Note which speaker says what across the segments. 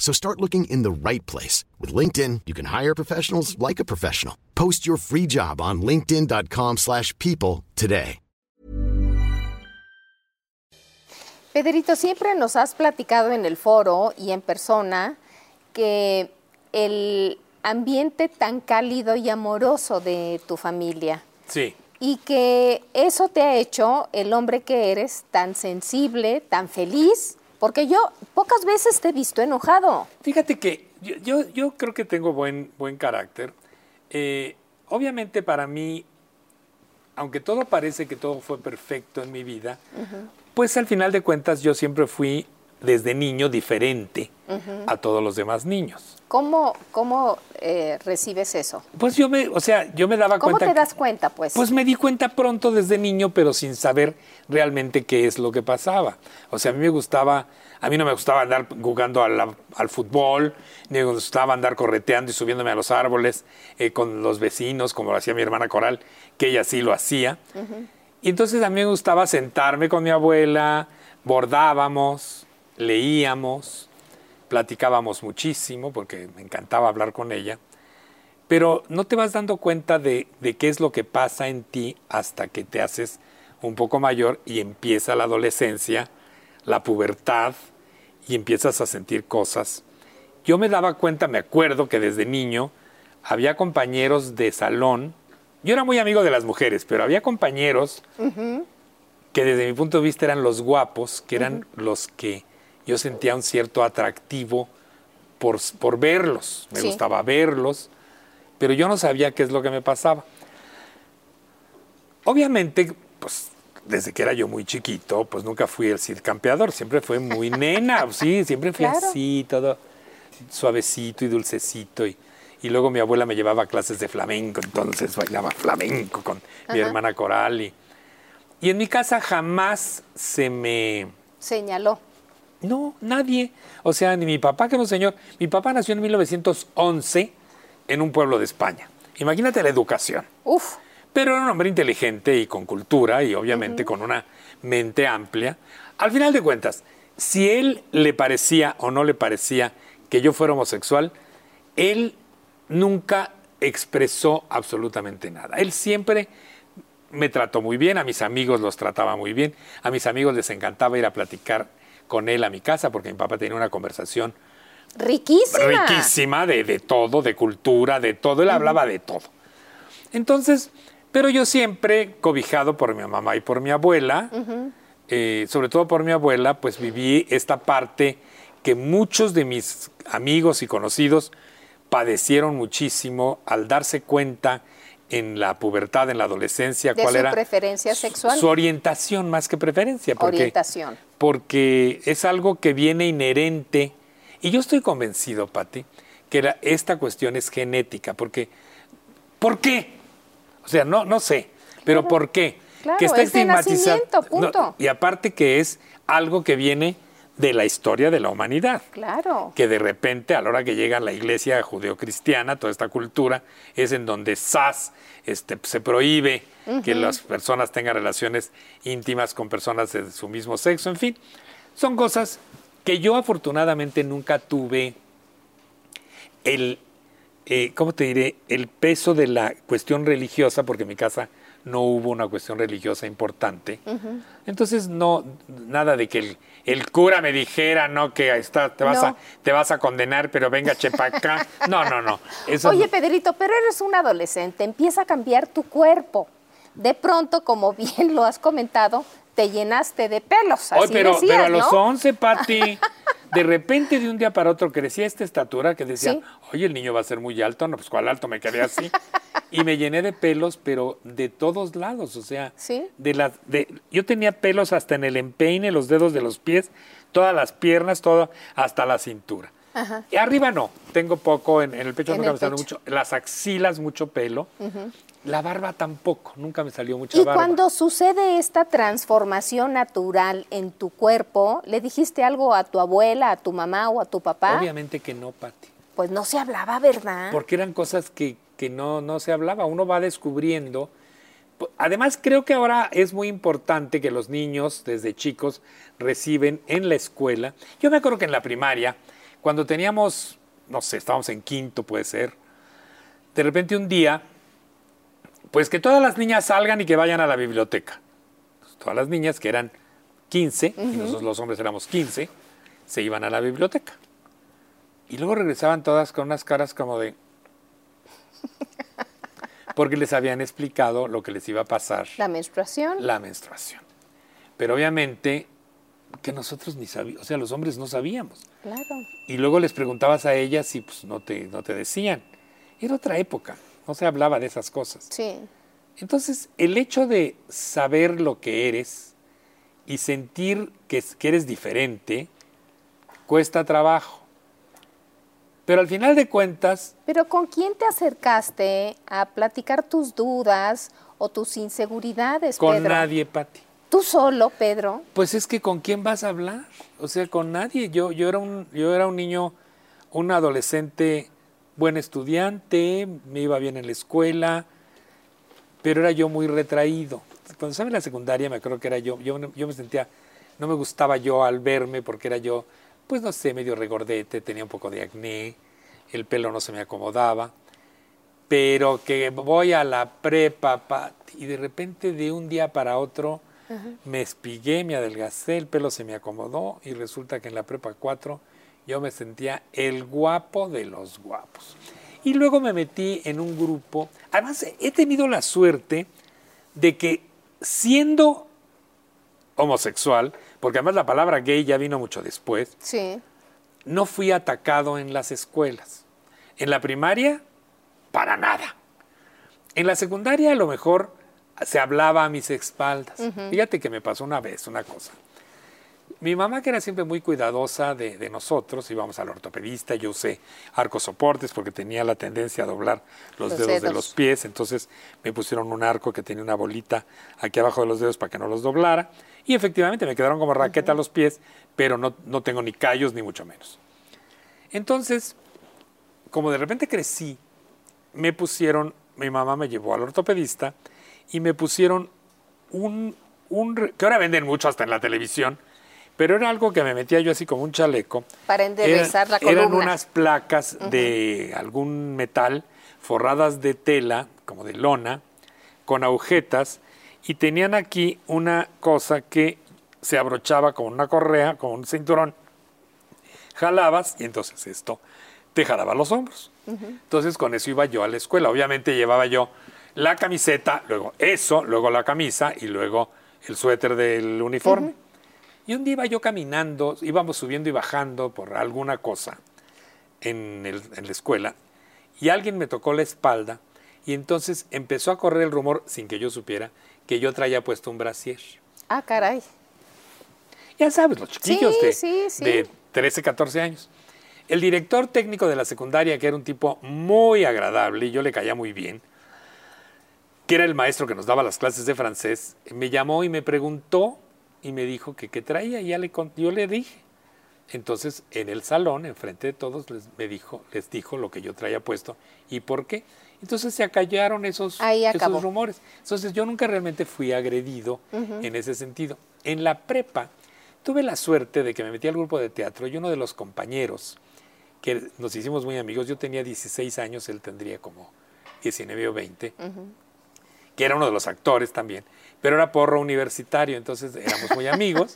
Speaker 1: So start looking in the right place. With LinkedIn, you can hire professionals like a professional. Post your free job on linkedin.com/people slash people today.
Speaker 2: Pedrito, siempre nos has platicado en el foro y en persona que el ambiente tan cálido y amoroso de tu familia
Speaker 3: Sí.
Speaker 2: y que eso te ha hecho el hombre que eres tan sensible, tan feliz, porque yo pocas veces te he visto enojado.
Speaker 3: Fíjate que yo, yo, yo creo que tengo buen, buen carácter. Eh, obviamente para mí, aunque todo parece que todo fue perfecto en mi vida, pues al final de cuentas yo siempre fui desde niño diferente a todos los demás niños.
Speaker 2: ¿Cómo, cómo eh, recibes eso?
Speaker 3: Pues yo me, o sea, yo me daba
Speaker 2: ¿Cómo
Speaker 3: cuenta.
Speaker 2: te
Speaker 3: que-
Speaker 2: das cuenta, pues?
Speaker 3: Pues me di cuenta pronto desde niño, pero sin saber realmente qué es lo que pasaba. O sea, a mí me gustaba, a mí no me gustaba andar jugando la- al fútbol, ni me gustaba andar correteando y subiéndome a los árboles eh, con los vecinos, como lo hacía mi hermana Coral, que ella sí lo hacía. Y entonces a mí me gustaba sentarme con mi abuela, bordábamos, leíamos, platicábamos muchísimo, porque me encantaba hablar con ella pero no te vas dando cuenta de, de qué es lo que pasa en ti hasta que te haces un poco mayor y empieza la adolescencia, la pubertad y empiezas a sentir cosas. Yo me daba cuenta, me acuerdo que desde niño había compañeros de salón, yo era muy amigo de las mujeres, pero había compañeros que desde mi punto de vista eran los guapos, que eran los que yo sentía un cierto atractivo por, por verlos, me
Speaker 2: Sí.
Speaker 3: gustaba verlos, pero yo no sabía qué es lo que me pasaba. Obviamente, pues desde que era yo muy chiquito, pues nunca fui el circampeador, siempre fue muy nena, sí, siempre fui
Speaker 2: Claro.
Speaker 3: así, todo suavecito y dulcecito. Y, y luego mi abuela me llevaba a clases de flamenco, entonces bailaba flamenco con mi hermana Coral. Y, y en mi casa jamás se me...
Speaker 2: Señaló.
Speaker 3: No, nadie. O sea, ni mi papá, que no señor. Mi papá nació en 1911 en un pueblo de España. Imagínate la educación.
Speaker 2: Uf,
Speaker 3: Pero era un hombre inteligente y con cultura y obviamente con una mente amplia. Al final de cuentas, si él le parecía o no le parecía que yo fuera homosexual, él nunca expresó absolutamente nada. Él siempre me trató muy bien, a mis amigos los trataba muy bien, a mis amigos les encantaba ir a platicar con él a mi casa porque mi papá tenía una conversación
Speaker 2: riquísima.
Speaker 3: riquísima de, de todo, de cultura, de todo. Él hablaba de todo. Entonces, pero yo siempre, cobijado por mi mamá y por mi abuela, eh, sobre todo por mi abuela, pues viví esta parte que muchos de mis amigos y conocidos padecieron muchísimo al darse cuenta en la pubertad, en la adolescencia,
Speaker 2: De
Speaker 3: cuál
Speaker 2: su
Speaker 3: era
Speaker 2: preferencia sexual.
Speaker 3: su orientación más que preferencia. Porque,
Speaker 2: Orientación.
Speaker 3: Porque es algo que viene inherente. Y yo estoy convencido, Patti, que esta cuestión es genética. Porque, ¿por qué? O sea, no, no sé, pero ¿por qué?
Speaker 2: Claro,
Speaker 3: que está
Speaker 2: es de nacimiento, punto.
Speaker 3: y aparte que es algo que viene de la historia de la humanidad.
Speaker 2: Claro.
Speaker 3: Que de repente, a la hora que llega la iglesia judeocristiana, toda esta cultura, es en donde SAS este, se prohíbe que las personas tengan relaciones íntimas con personas de su mismo sexo, en fin. Son cosas que yo afortunadamente nunca tuve el, eh, ¿cómo te diré? El peso de la cuestión religiosa, porque en mi casa no hubo una cuestión religiosa importante. Entonces, no, nada de que el, el cura me dijera, no, que está, te, vas
Speaker 2: No.
Speaker 3: a, te vas a condenar, pero venga, chepa acá. No, no, no. Eso
Speaker 2: Oye,
Speaker 3: no.
Speaker 2: Pedrito, pero eres un adolescente, empieza a cambiar tu cuerpo. De pronto, como bien lo has comentado, te llenaste de pelos. Así
Speaker 3: Oye, pero,
Speaker 2: decías,
Speaker 3: pero a los
Speaker 2: ¿no?
Speaker 3: 11, Pati, de repente de un día para otro crecía esta estatura que decía,
Speaker 2: Sí.
Speaker 3: oye, el niño va a ser muy alto. No, pues cuál alto, me quedé así. y me llené de pelos, pero de todos lados, o sea,
Speaker 2: Sí.
Speaker 3: de las, de, yo tenía pelos hasta en el empeine, los dedos de los pies, todas las piernas, todo, hasta la cintura. Y arriba no, tengo poco, en, en el pecho
Speaker 2: el
Speaker 3: me mucho, las axilas mucho pelo, la barba tampoco, nunca me salió mucha
Speaker 2: Y
Speaker 3: barba.
Speaker 2: cuando sucede esta transformación natural en tu cuerpo, ¿le dijiste algo a tu abuela, a tu mamá o a tu papá?
Speaker 3: Obviamente que no, Pati.
Speaker 2: Pues no se hablaba, ¿verdad?
Speaker 3: porque eran cosas que, que no, no se hablaba, uno va descubriendo. Además, creo que ahora es muy importante que los niños desde chicos reciben en la escuela. Yo me acuerdo que en la primaria, cuando teníamos, no sé, estábamos en quinto, puede ser, de repente un día, pues que todas las niñas salgan y que vayan a la biblioteca. Pues, todas las niñas, que eran 15, y nosotros los hombres éramos 15, se iban a la biblioteca. Y luego regresaban todas con unas caras como de... Porque les habían explicado lo que les iba a pasar
Speaker 2: La menstruación.
Speaker 3: la menstruación. Pero obviamente que nosotros ni sabíamos, o sea, los hombres no sabíamos.
Speaker 2: Claro.
Speaker 3: Y luego les preguntabas a ellas y pues no te, no te decían. Era otra época, no se hablaba de esas cosas.
Speaker 2: Sí.
Speaker 3: Entonces, el hecho de saber lo que eres y sentir que, que eres diferente cuesta trabajo. Pero al final de cuentas,
Speaker 2: Pero ¿con quién te acercaste a platicar tus dudas o tus inseguridades,
Speaker 3: con
Speaker 2: Pedro?
Speaker 3: nadie, Pati.
Speaker 2: ¿Tú solo, Pedro?
Speaker 3: Pues es que con quién vas a hablar, o sea, con nadie. Yo, yo era un, yo era un niño, un adolescente, buen estudiante, me iba bien en la escuela, pero era yo muy retraído. Cuando estaba en la secundaria, me acuerdo que era yo, yo, me sentía, no me gustaba yo al verme porque era yo, pues no sé, medio regordete, tenía un poco de acné, el pelo no se me acomodaba, pero que voy a la prepa, y de repente de un día para otro me espigué, me adelgacé, el pelo se me acomodó y resulta que en la prepa 4 yo me sentía el guapo de los guapos. Y luego me metí en un grupo, además he tenido la suerte de que siendo homosexual, porque además la palabra gay ya vino mucho después,
Speaker 2: Sí.
Speaker 3: no fui atacado en las escuelas. En la primaria, para nada. En la secundaria a lo mejor se hablaba a mis espaldas. Fíjate que me pasó una vez una cosa. Mi mamá, que era siempre muy cuidadosa de, de nosotros, íbamos al ortopedista, yo usé arcos soportes porque tenía la tendencia a doblar los,
Speaker 2: Los
Speaker 3: dedos, de los pies, entonces me pusieron un arco que tenía una bolita aquí abajo de los dedos para que no los doblara, y efectivamente me quedaron como raqueta los pies, pero no, no tengo ni callos ni mucho menos. Entonces, como de repente crecí, me pusieron, mi mamá me llevó al ortopedista y me pusieron un, un que ahora venden mucho hasta en la televisión, pero era algo que me metía yo así como un chaleco.
Speaker 2: Para enderezar la
Speaker 3: Eran
Speaker 2: columna.
Speaker 3: unas placas de algún metal forradas de tela, como de lona, con agujetas, y tenían aquí una cosa que se abrochaba con una correa, con un cinturón, jalabas y entonces esto te jalaba los hombros. Entonces con eso iba yo a la escuela. Obviamente llevaba yo la camiseta, luego eso, luego la camisa y luego el suéter del uniforme. Y un día iba yo caminando, íbamos subiendo y bajando por alguna cosa en, el- en la escuela y alguien me tocó la espalda y entonces empezó a correr el rumor, sin que yo supiera, que yo traía puesto un brasier.
Speaker 2: Ah, caray.
Speaker 3: Ya sabes, los chiquillos
Speaker 2: Sí,
Speaker 3: de,
Speaker 2: sí, sí.
Speaker 3: de 13, 14 años. El director técnico de la secundaria, que era un tipo muy agradable y yo le caía muy bien, que era el maestro que nos daba las clases de francés, me llamó y me preguntó y me dijo que qué traía. Y ya le, yo le dije. Entonces, en el salón, enfrente de todos, les, me dijo, les dijo lo que yo traía puesto y por qué. Entonces se acallaron esos, esos rumores. Entonces yo nunca realmente fui agredido en ese sentido. En la prepa tuve la suerte de que me metí al grupo de teatro y uno de los compañeros, que nos hicimos muy amigos, yo tenía 16 años, él tendría como 19 o 20, que era uno de los actores también, pero era porro universitario, entonces éramos muy amigos.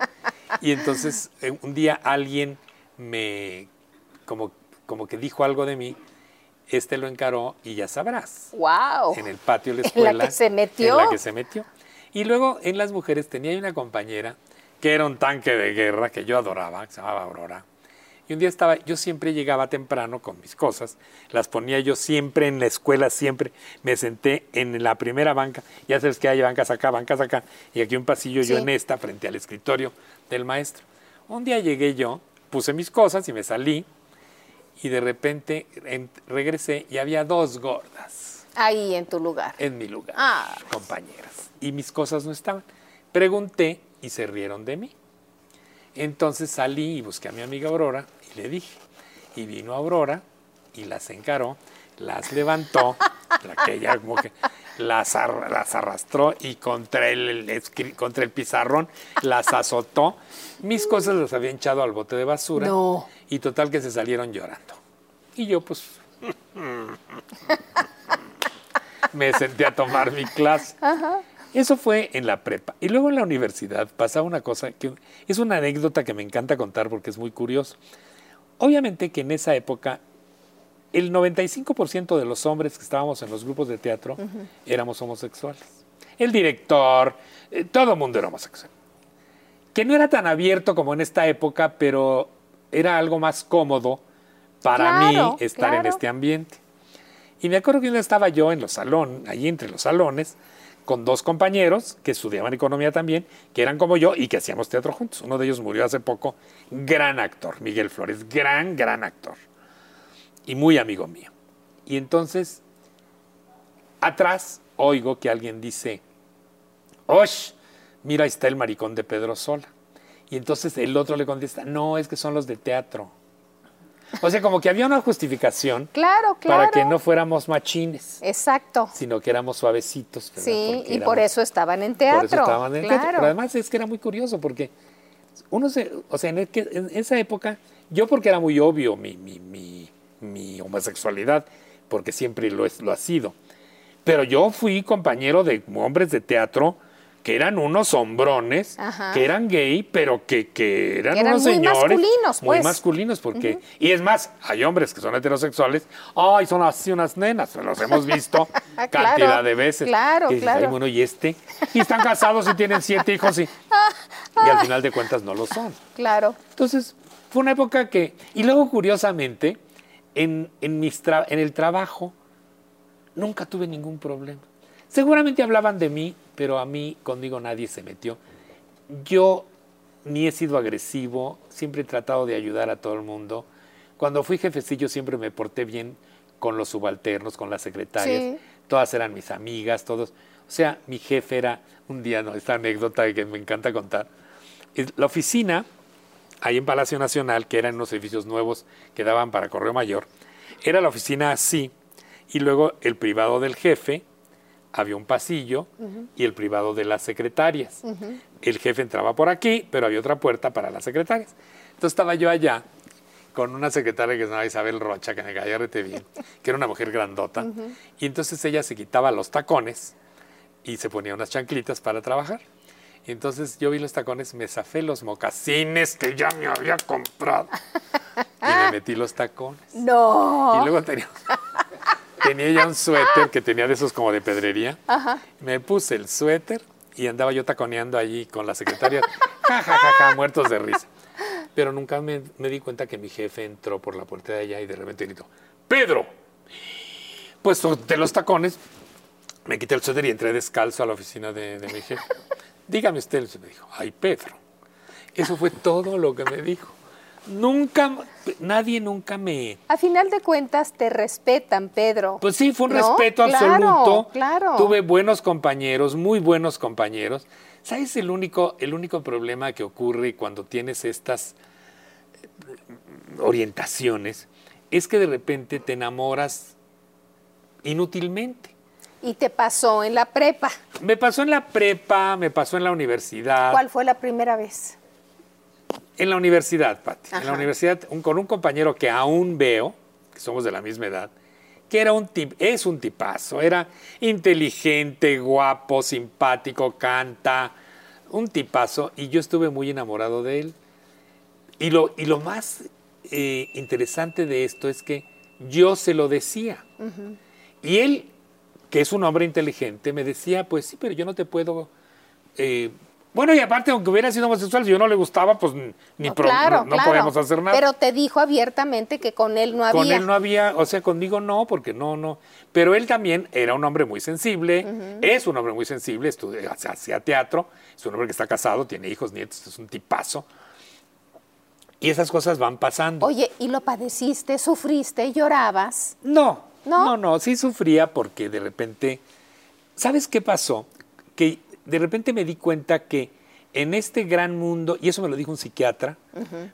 Speaker 3: y entonces eh, un día alguien me, como, como que dijo algo de mí, este lo encaró y ya sabrás.
Speaker 2: ¡Wow!
Speaker 3: En el patio de la
Speaker 2: ¿En la
Speaker 3: escuela.
Speaker 2: que se metió?
Speaker 3: En la que se metió. Y luego en las mujeres tenía una compañera que era un tanque de guerra que yo adoraba, que se llamaba Aurora. Y un día estaba, yo siempre llegaba temprano con mis cosas, las ponía yo siempre en la escuela, siempre me senté en la primera banca, ya sabes que hay bancas acá, bancas acá, y aquí un pasillo yo en esta, frente al escritorio del maestro. Un día llegué yo, puse mis cosas y me salí, y de repente en- regresé y había dos gordas
Speaker 2: Ahí en tu lugar.
Speaker 3: en mi lugar,
Speaker 2: Ah.
Speaker 3: compañeras. Y mis cosas no estaban. Pregunté y se rieron de mí. Entonces salí y busqué a mi amiga Aurora y le dije. Y vino Aurora y las encaró, las levantó, la que ella como que las, ar- las arrastró y contra el, contra el pizarrón las azotó. Mis cosas las había echado al bote de basura.
Speaker 2: No.
Speaker 3: Y total que se salieron llorando. Y yo pues me senté a tomar mi clase. Eso fue en la prepa. Y luego en la universidad pasaba una cosa que es una anécdota que me encanta contar porque es muy curioso. Obviamente que en esa época el 95% de los hombres que estábamos en los grupos de teatro éramos homosexuales. El director, eh, todo el mundo era homosexual. Que no era tan abierto como en esta época, pero era algo más cómodo para
Speaker 2: Claro,
Speaker 3: mí estar en este ambiente. Y me acuerdo que un día estaba yo en los salones, allí entre los salones, con dos compañeros que estudiaban economía también, que eran como yo y que hacíamos teatro juntos. Uno de ellos murió hace poco, gran actor, Miguel Flores, gran, gran actor. Y muy amigo mío. Y entonces, atrás oigo que alguien dice, ¡Osh! Mira, ahí está el maricón de Pedro Sola. Y entonces el otro le contesta, no, es que son los de teatro. O sea, como que había una justificación
Speaker 2: Claro, claro.
Speaker 3: para que no fuéramos machines,
Speaker 2: Exacto.
Speaker 3: sino que éramos suavecitos. ¿verdad?
Speaker 2: Sí,
Speaker 3: Porque
Speaker 2: y por eso estaban en teatro.
Speaker 3: por eso estaban en teatro. Pero además es que era muy curioso porque uno se, o sea, en, el en esa época, yo porque era muy obvio mi, mi, mi- mi homosexualidad, porque siempre lo, es, lo ha sido. Pero yo fui compañero de hombres de teatro que eran unos hombrones,
Speaker 2: Ajá.
Speaker 3: que eran gay, pero que, que eran,
Speaker 2: Que eran
Speaker 3: unos
Speaker 2: muy
Speaker 3: señores
Speaker 2: masculinos,
Speaker 3: muy
Speaker 2: pues.
Speaker 3: masculinos, porque y es más, hay hombres que son heterosexuales, ay, son así unas nenas, los hemos visto
Speaker 2: Claro,
Speaker 3: cantidad de veces.
Speaker 2: claro,
Speaker 3: Y dices,
Speaker 2: claro.
Speaker 3: "Ay, bueno, y este, y están casados y tienen siete hijos y, y al final de cuentas no lo son.
Speaker 2: Claro.
Speaker 3: Entonces, fue una época que, y luego curiosamente, en, en, mis tra- en el trabajo, nunca tuve ningún problema. Seguramente hablaban de mí, pero a mí conmigo nadie se metió. Yo ni he sido agresivo, siempre he tratado de ayudar a todo el mundo. Cuando fui jefecillo siempre me porté bien con los subalternos, con las secretarias.
Speaker 2: Sí.
Speaker 3: Todas eran mis amigas, todos. O sea, mi jefe era un día, no, esta anécdota que me encanta contar. La oficina, ahí en Palacio Nacional, que eran unos edificios nuevos que daban para Correo Mayor, era la oficina así, y luego el privado del jefe, había un pasillo, y el privado de las secretarias. El jefe entraba por aquí, pero había otra puerta para las secretarias. Entonces estaba yo allá con una secretaria que se llamaba Isabel Rocha, que me caía rete bien, que era una mujer grandota, y entonces ella se quitaba los tacones y se ponía unas chanclitas para trabajar. Y entonces yo vi los tacones, me zafé los mocasines que ya me había comprado y me metí los tacones.
Speaker 2: No.
Speaker 3: Y luego tenía, tenía ya un suéter que tenía de esos como de pedrería. Me puse el suéter y andaba yo taconeando allí con la secretaria, ja, ja, ja, ja, muertos de risa. Pero nunca me, me di cuenta que mi jefe entró por la puerta de allá y de repente gritó, ¡Pedro! Pues de los tacones me quité el suéter y entré descalzo a la oficina de, de mi jefe. Dígame usted, me dijo, ay, Pedro. Eso fue todo lo que me dijo. Nunca, nadie nunca me...
Speaker 2: A final de cuentas te respetan, Pedro.
Speaker 3: Pues sí, fue un
Speaker 2: ¿No?
Speaker 3: respeto
Speaker 2: Claro,
Speaker 3: absoluto.
Speaker 2: Claro.
Speaker 3: Tuve buenos compañeros, muy buenos compañeros. ¿Sabes el único, el único problema que ocurre cuando tienes estas orientaciones, es que de repente te enamoras inútilmente.
Speaker 2: Y te pasó en la prepa.
Speaker 3: Me pasó en la prepa, me pasó en la universidad.
Speaker 2: ¿Cuál fue la primera vez?
Speaker 3: En la universidad, Pati. En la universidad, un- con un compañero que aún veo, que somos de la misma edad, que era un tip, es un tipazo, era inteligente, guapo, simpático, canta, un tipazo, y yo estuve muy enamorado de él. Y lo, y lo más eh, interesante de esto es que yo se lo decía. Y él, que es un hombre inteligente, me decía, pues sí, pero yo no te puedo... eh, bueno, y aparte, aunque hubiera sido homosexual, si yo no le gustaba, pues ni
Speaker 2: No,
Speaker 3: pro-
Speaker 2: claro,
Speaker 3: no, no
Speaker 2: claro.
Speaker 3: podemos hacer nada.
Speaker 2: Pero te dijo abiertamente que con él no había.
Speaker 3: Con él no había, o sea, conmigo no, porque no, no. Pero él también era un hombre muy sensible, es un hombre muy sensible, hace- hacía teatro, es un hombre que está casado, tiene hijos, nietos, es un tipazo. Y esas cosas van pasando.
Speaker 2: Oye, ¿y lo padeciste, sufriste, llorabas?
Speaker 3: No,
Speaker 2: ¿No?
Speaker 3: no, no, sí sufría porque de repente, ¿sabes qué pasó? Que de repente me di cuenta que en este gran mundo, y eso me lo dijo un psiquiatra,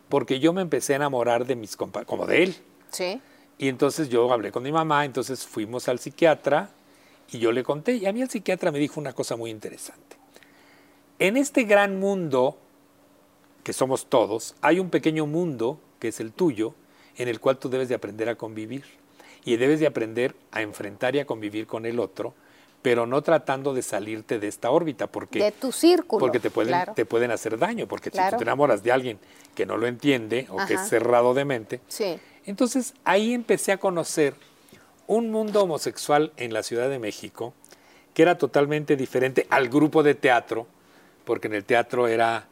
Speaker 3: porque yo me empecé a enamorar de mis compañeros, como de él.
Speaker 2: Sí.
Speaker 3: Y entonces yo hablé con mi mamá, entonces fuimos al psiquiatra y yo le conté, y a mí el psiquiatra me dijo una cosa muy interesante. En este gran mundo, que somos todos, hay un pequeño mundo, que es el tuyo, en el cual tú debes de aprender a convivir. Y debes de aprender a enfrentar y a convivir con el otro, pero no tratando de salirte de esta órbita, porque,
Speaker 2: De tu círculo.
Speaker 3: porque te, pueden,
Speaker 2: claro.
Speaker 3: te pueden hacer daño, porque si tú te enamoras de alguien que no lo entiende o que es cerrado de mente,
Speaker 2: Sí.
Speaker 3: entonces ahí empecé a conocer un mundo homosexual en la Ciudad de México que era totalmente diferente al grupo de teatro, porque en el teatro era,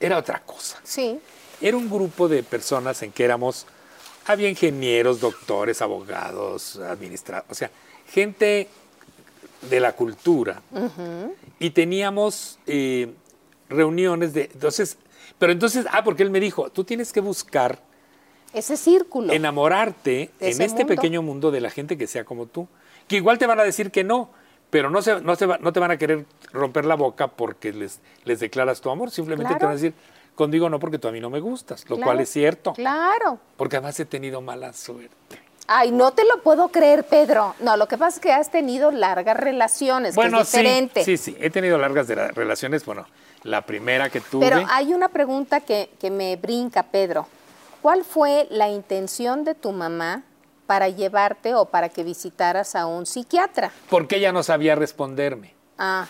Speaker 3: era otra cosa.
Speaker 2: Sí.
Speaker 3: Era un grupo de personas en que éramos, había ingenieros, doctores, abogados, administradores, o sea, gente de la cultura. Y teníamos eh, reuniones de, entonces, pero entonces, ah, porque él me dijo, tú tienes que buscar
Speaker 2: Ese círculo.
Speaker 3: enamorarte en este
Speaker 2: mundo.
Speaker 3: pequeño mundo de la gente que sea como tú. Que igual te van a decir que no, pero no, se, no, se va- no te van a querer romper la boca porque les, les declaras tu amor. Simplemente te van a decir, conmigo no porque tú a mí no me gustas, lo
Speaker 2: Claro.
Speaker 3: cual es cierto.
Speaker 2: Claro.
Speaker 3: Porque además he tenido mala suerte.
Speaker 2: Ay, no te lo puedo creer, Pedro. No, lo que pasa es que has tenido largas relaciones,
Speaker 3: bueno,
Speaker 2: que es diferente.
Speaker 3: sí, sí, sí, he tenido largas de la- relaciones. Bueno, la primera que tuve.
Speaker 2: Pero hay una pregunta que, que me brinca, Pedro. ¿Cuál fue la intención de tu mamá para llevarte o para que visitaras a un psiquiatra?
Speaker 3: porque ella no sabía responderme.
Speaker 2: Ah,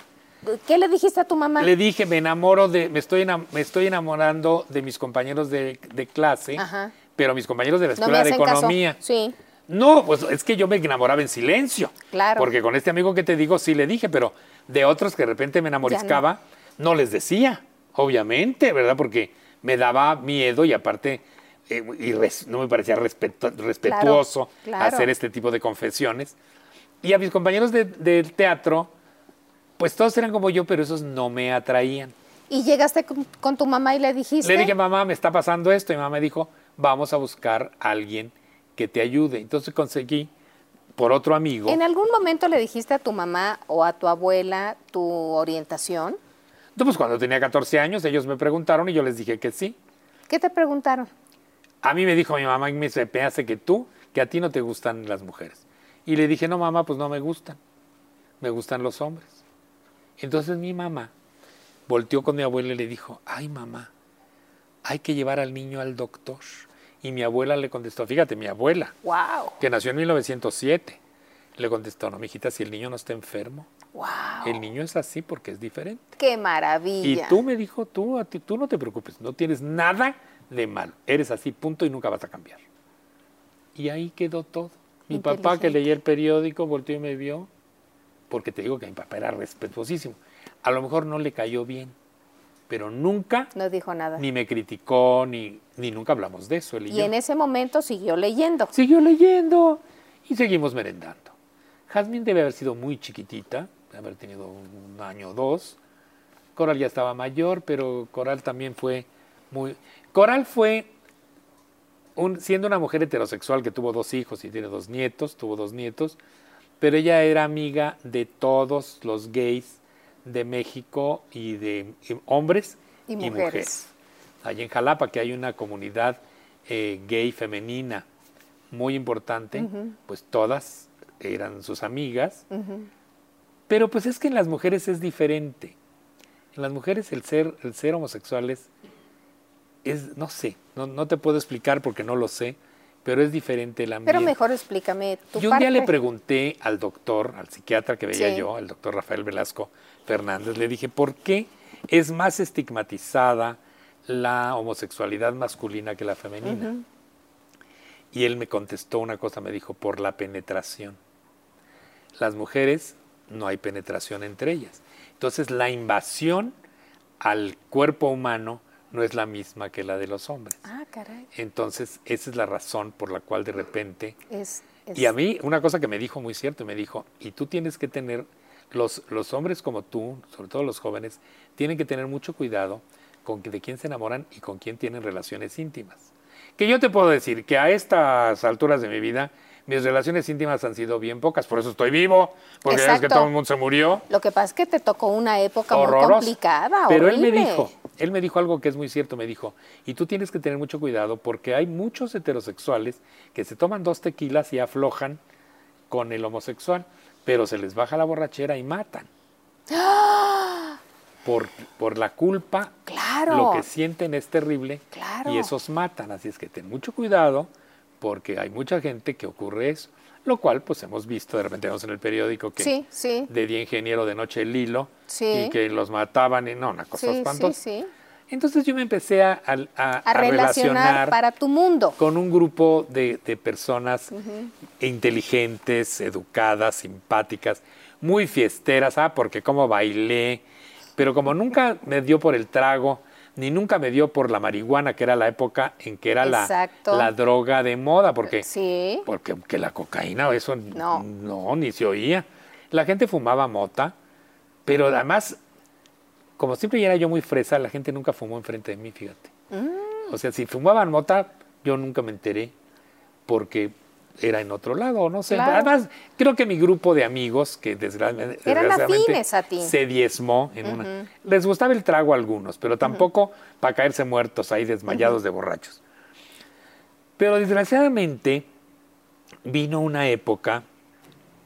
Speaker 2: ¿qué le dijiste a tu mamá?
Speaker 3: Le dije, me enamoro de, me estoy, me estoy enamorando de mis compañeros de, de clase,
Speaker 2: Ajá.
Speaker 3: pero mis compañeros de la
Speaker 2: no
Speaker 3: escuela de
Speaker 2: hacen caso.
Speaker 3: economía.
Speaker 2: Sí.
Speaker 3: No, pues es que yo me enamoraba en silencio.
Speaker 2: Claro.
Speaker 3: Porque con este amigo que te digo sí le dije, pero de otros que de repente me enamoriscaba, no. les decía, obviamente, ¿verdad? Porque me daba miedo y aparte eh, y res- no me parecía respetuoso
Speaker 2: claro.
Speaker 3: hacer este tipo de confesiones. Y a mis compañeros de- del teatro, pues todos eran como yo, pero esos no me atraían.
Speaker 2: Y llegaste con, con tu mamá y le dijiste.
Speaker 3: Le dije, mamá, me está pasando esto. Y mamá me dijo, vamos a buscar a alguien que te ayude. Entonces conseguí por otro amigo.
Speaker 2: ¿En algún momento le dijiste a tu mamá o a tu abuela tu orientación?
Speaker 3: No, pues cuando tenía 14 años, ellos me preguntaron y yo les dije que sí.
Speaker 2: ¿Qué te preguntaron?
Speaker 3: A mí me dijo mi mamá, me dice, me hace que tú, que a ti no te gustan las mujeres. Y le dije, no, mamá, pues no me gustan. Me gustan los hombres. Entonces mi mamá volteó con mi abuela y le dijo, ay, mamá, hay que llevar al niño al doctor. Y mi abuela le contestó, fíjate, mi abuela,
Speaker 2: ¡Wow!
Speaker 3: que nació en 1907, le contestó, no, mijita, si el niño no está enfermo,
Speaker 2: ¡Wow!
Speaker 3: el niño es así porque es diferente.
Speaker 2: ¡Qué
Speaker 3: Y
Speaker 2: maravilla!
Speaker 3: tú me dijo, tú, a ti, tú no te preocupes, no tienes nada de malo. Eres así, punto, y nunca vas a cambiar. Y ahí quedó todo. Mi papá que leía el periódico volteó y me vio, porque te digo que mi papá era respetuosísimo. A lo mejor no le cayó bien, pero nunca
Speaker 2: No dijo nada.
Speaker 3: ni me criticó, ni, ni nunca hablamos de eso. Él y,
Speaker 2: Y
Speaker 3: yo.
Speaker 2: en ese momento siguió leyendo.
Speaker 3: Siguió leyendo y seguimos merendando. Jazmín debe haber sido muy chiquitita, debe haber tenido un año o dos. Coral ya estaba mayor, pero Coral también fue muy... Coral fue, un- siendo una mujer heterosexual que tuvo dos hijos y tiene dos nietos, tuvo dos nietos, pero ella era amiga de todos los gays de México y de y hombres
Speaker 2: Y
Speaker 3: y
Speaker 2: mujeres.
Speaker 3: mujeres. Allí en Jalapa, que hay una comunidad eh, gay femenina muy importante, pues todas eran sus amigas. Pero pues es que en las mujeres es diferente. En las mujeres el ser, el ser homosexuales es, no sé, no, no te puedo explicar porque no lo sé, pero es diferente el ambiente.
Speaker 2: Pero mejor explícame tu
Speaker 3: Yo un día le pregunté al doctor, al psiquiatra que veía
Speaker 2: Sí.
Speaker 3: yo, al doctor Rafael Velasco Fernández, le dije, ¿por qué es más estigmatizada la homosexualidad masculina que la femenina? Y él me contestó una cosa, me dijo, por la penetración. Las mujeres no hay penetración entre ellas. Entonces la invasión al cuerpo humano no es la misma que la de los hombres.
Speaker 2: Ah, caray.
Speaker 3: Entonces esa es la razón por la cual de repente
Speaker 2: Es, es-
Speaker 3: y a mí, una cosa que me dijo muy cierto, me dijo, y tú tienes que tener, los, los hombres como tú, sobre todo los jóvenes, tienen que tener mucho cuidado con de quién se enamoran y con quién tienen relaciones íntimas. Que yo te puedo decir que a estas alturas de mi vida, mis relaciones íntimas han sido bien pocas, por eso estoy vivo, porque ya ves que
Speaker 2: Exacto.
Speaker 3: todo el mundo se murió.
Speaker 2: Lo que pasa es que te tocó una época muy complicada,
Speaker 3: Pero él me dijo, él me dijo algo que es muy cierto, me dijo, y tú tienes que tener mucho cuidado porque hay muchos heterosexuales que se toman dos tequilas y aflojan con el homosexual, pero se les baja la borrachera y matan. Por, por la culpa,
Speaker 2: Claro.
Speaker 3: lo que sienten es terrible
Speaker 2: Claro.
Speaker 3: y esos matan. Así es que ten mucho cuidado porque hay mucha gente que ocurre eso, lo cual pues hemos visto, de repente vemos en el periódico que
Speaker 2: Sí, sí.
Speaker 3: de día ingeniero, de noche el hilo,
Speaker 2: Sí.
Speaker 3: y que los mataban, y no, una cosa
Speaker 2: Sí, sí,
Speaker 3: espantosa. Entonces yo me empecé a, a- a-
Speaker 2: A
Speaker 3: a
Speaker 2: relacionar para tu mundo.
Speaker 3: con un grupo de, de personas inteligentes, educadas, simpáticas, muy fiesteras, ah, porque como bailé, pero como nunca me dio por el trago, ni nunca me dio por la marihuana, que era la época en que era la, droga de moda, porque,
Speaker 2: Sí.
Speaker 3: porque que la cocaína, eso
Speaker 2: No.
Speaker 3: no, ni se oía. La gente fumaba mota, pero además, como siempre ya era yo muy fresa, la gente nunca fumó enfrente de mí, fíjate.
Speaker 2: Mm.
Speaker 3: O sea, si fumaban mota, yo nunca me enteré porque era en otro lado, no sé.
Speaker 2: Claro.
Speaker 3: Además, creo que mi grupo de amigos, que desgraciadamente,
Speaker 2: Eran
Speaker 3: desgraciadamente
Speaker 2: a ti.
Speaker 3: se diezmó en una... Les gustaba el trago a algunos, pero tampoco para caerse muertos ahí desmayados de borrachos. Pero desgraciadamente vino una época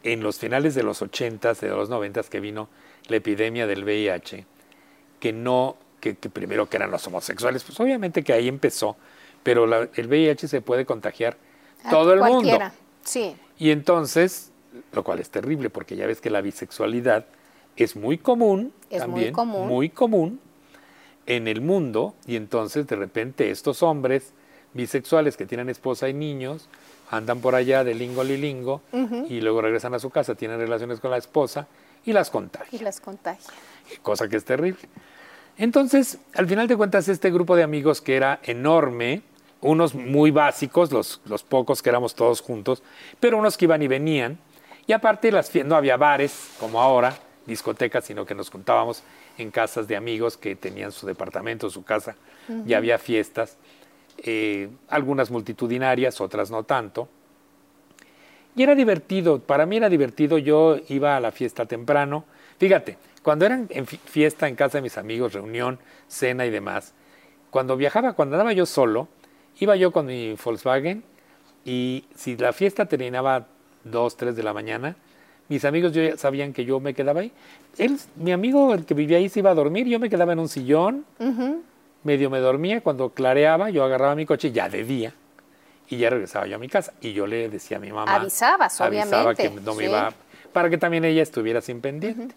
Speaker 3: en los finales de los 80s, de los 90s, que vino la epidemia del VIH, que no, que, que primero que eran los homosexuales, pues obviamente que ahí empezó, pero la- el VIH se puede contagiar
Speaker 2: A
Speaker 3: todo el
Speaker 2: cualquiera.
Speaker 3: mundo.
Speaker 2: Sí.
Speaker 3: Y entonces, lo cual es terrible, porque ya ves que la bisexualidad es muy común,
Speaker 2: Es muy
Speaker 3: también,
Speaker 2: común.
Speaker 3: muy común en el mundo, y entonces de repente estos hombres bisexuales que tienen esposa y niños andan por allá de lingo a lilingo y luego regresan a su casa, tienen relaciones con la esposa y las
Speaker 2: Y
Speaker 3: contagian,
Speaker 2: las contagia.
Speaker 3: cosa que es terrible. Entonces, al final de cuentas, este grupo de amigos que era enorme, unos muy básicos, los, los pocos que éramos todos juntos, pero unos que iban y venían, y aparte las no había bares como ahora, discotecas, sino que nos juntábamos en casas de amigos que tenían su departamento, su casa, y había fiestas, eh, algunas multitudinarias, otras no tanto. Y era divertido, para mí era divertido, yo iba a la fiesta temprano. Fíjate, cuando eran en fi- fiesta en casa de mis amigos, reunión, cena y demás, cuando viajaba, cuando andaba yo solo, iba yo con mi Volkswagen y si la fiesta terminaba 2, 3 de la mañana, mis amigos yo ya sabían que yo me quedaba ahí. Él, mi amigo, el que vivía ahí, se iba a dormir, yo me quedaba en un sillón, medio me dormía, cuando clareaba yo agarraba mi coche ya de día y ya regresaba yo a mi casa y yo le decía a mi mamá
Speaker 2: Avisabas,
Speaker 3: avisaba que
Speaker 2: obviamente,
Speaker 3: no me
Speaker 2: sí.
Speaker 3: iba para que también ella estuviera sin pendiente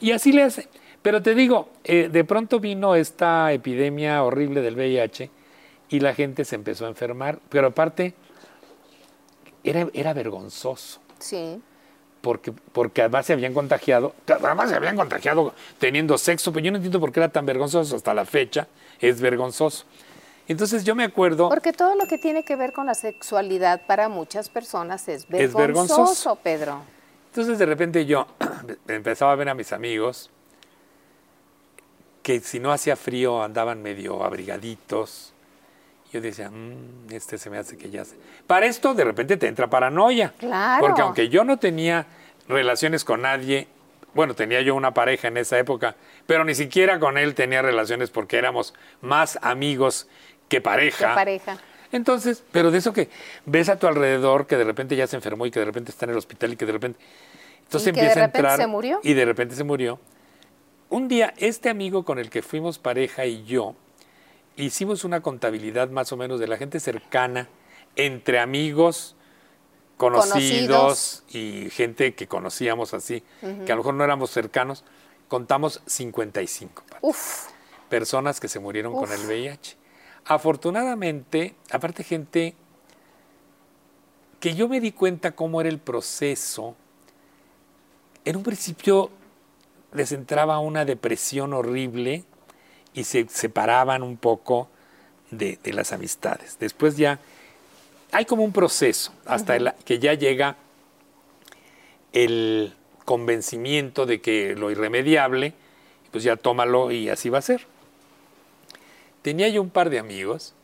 Speaker 3: y así le hace pero te digo eh, de pronto vino esta epidemia horrible del VIH y la gente se empezó a enfermar pero aparte era, era vergonzoso
Speaker 2: Sí.
Speaker 3: porque, porque además se habían contagiado, además se habían contagiado teniendo sexo, pero yo no entiendo por qué era tan vergonzoso hasta la fecha, es vergonzoso. Entonces yo me acuerdo,
Speaker 2: Porque todo lo que tiene que ver con la sexualidad para muchas personas es
Speaker 3: Es
Speaker 2: vergonzoso,
Speaker 3: vergonzoso.
Speaker 2: Pedro.
Speaker 3: Entonces de repente yo empezaba a ver a mis amigos que si no hacía frío andaban medio abrigaditos. Yo decía, "Mm, este se me hace que ya se... Para esto de repente te entra paranoia.
Speaker 2: Claro.
Speaker 3: Porque aunque yo no tenía relaciones con nadie, bueno, tenía yo una pareja en esa época, pero ni siquiera con él tenía relaciones porque éramos más amigos que pareja. Entonces, pero de eso que ves a tu alrededor que de repente ya se enfermó y que de repente está en el hospital y que de repente. Entonces
Speaker 2: Y que de
Speaker 3: empieza a
Speaker 2: repente
Speaker 3: entrar.
Speaker 2: se murió.
Speaker 3: Y de repente se murió. Un día, este amigo con el que fuimos pareja y yo hicimos una contabilidad más o menos de la gente cercana, entre amigos, conocidos, y gente que conocíamos así, que a lo mejor no éramos cercanos. Contamos 55 Pati
Speaker 2: Uf,
Speaker 3: personas que se murieron con el VIH. Afortunadamente, aparte gente que yo me di cuenta cómo era el proceso, en un principio les entraba una depresión horrible y se separaban un poco de, de las amistades. Después ya hay como un proceso hasta el- que ya llega el convencimiento de que lo irremediable, pues ya tómalo y así va a ser. Tenía yo un par de amigos,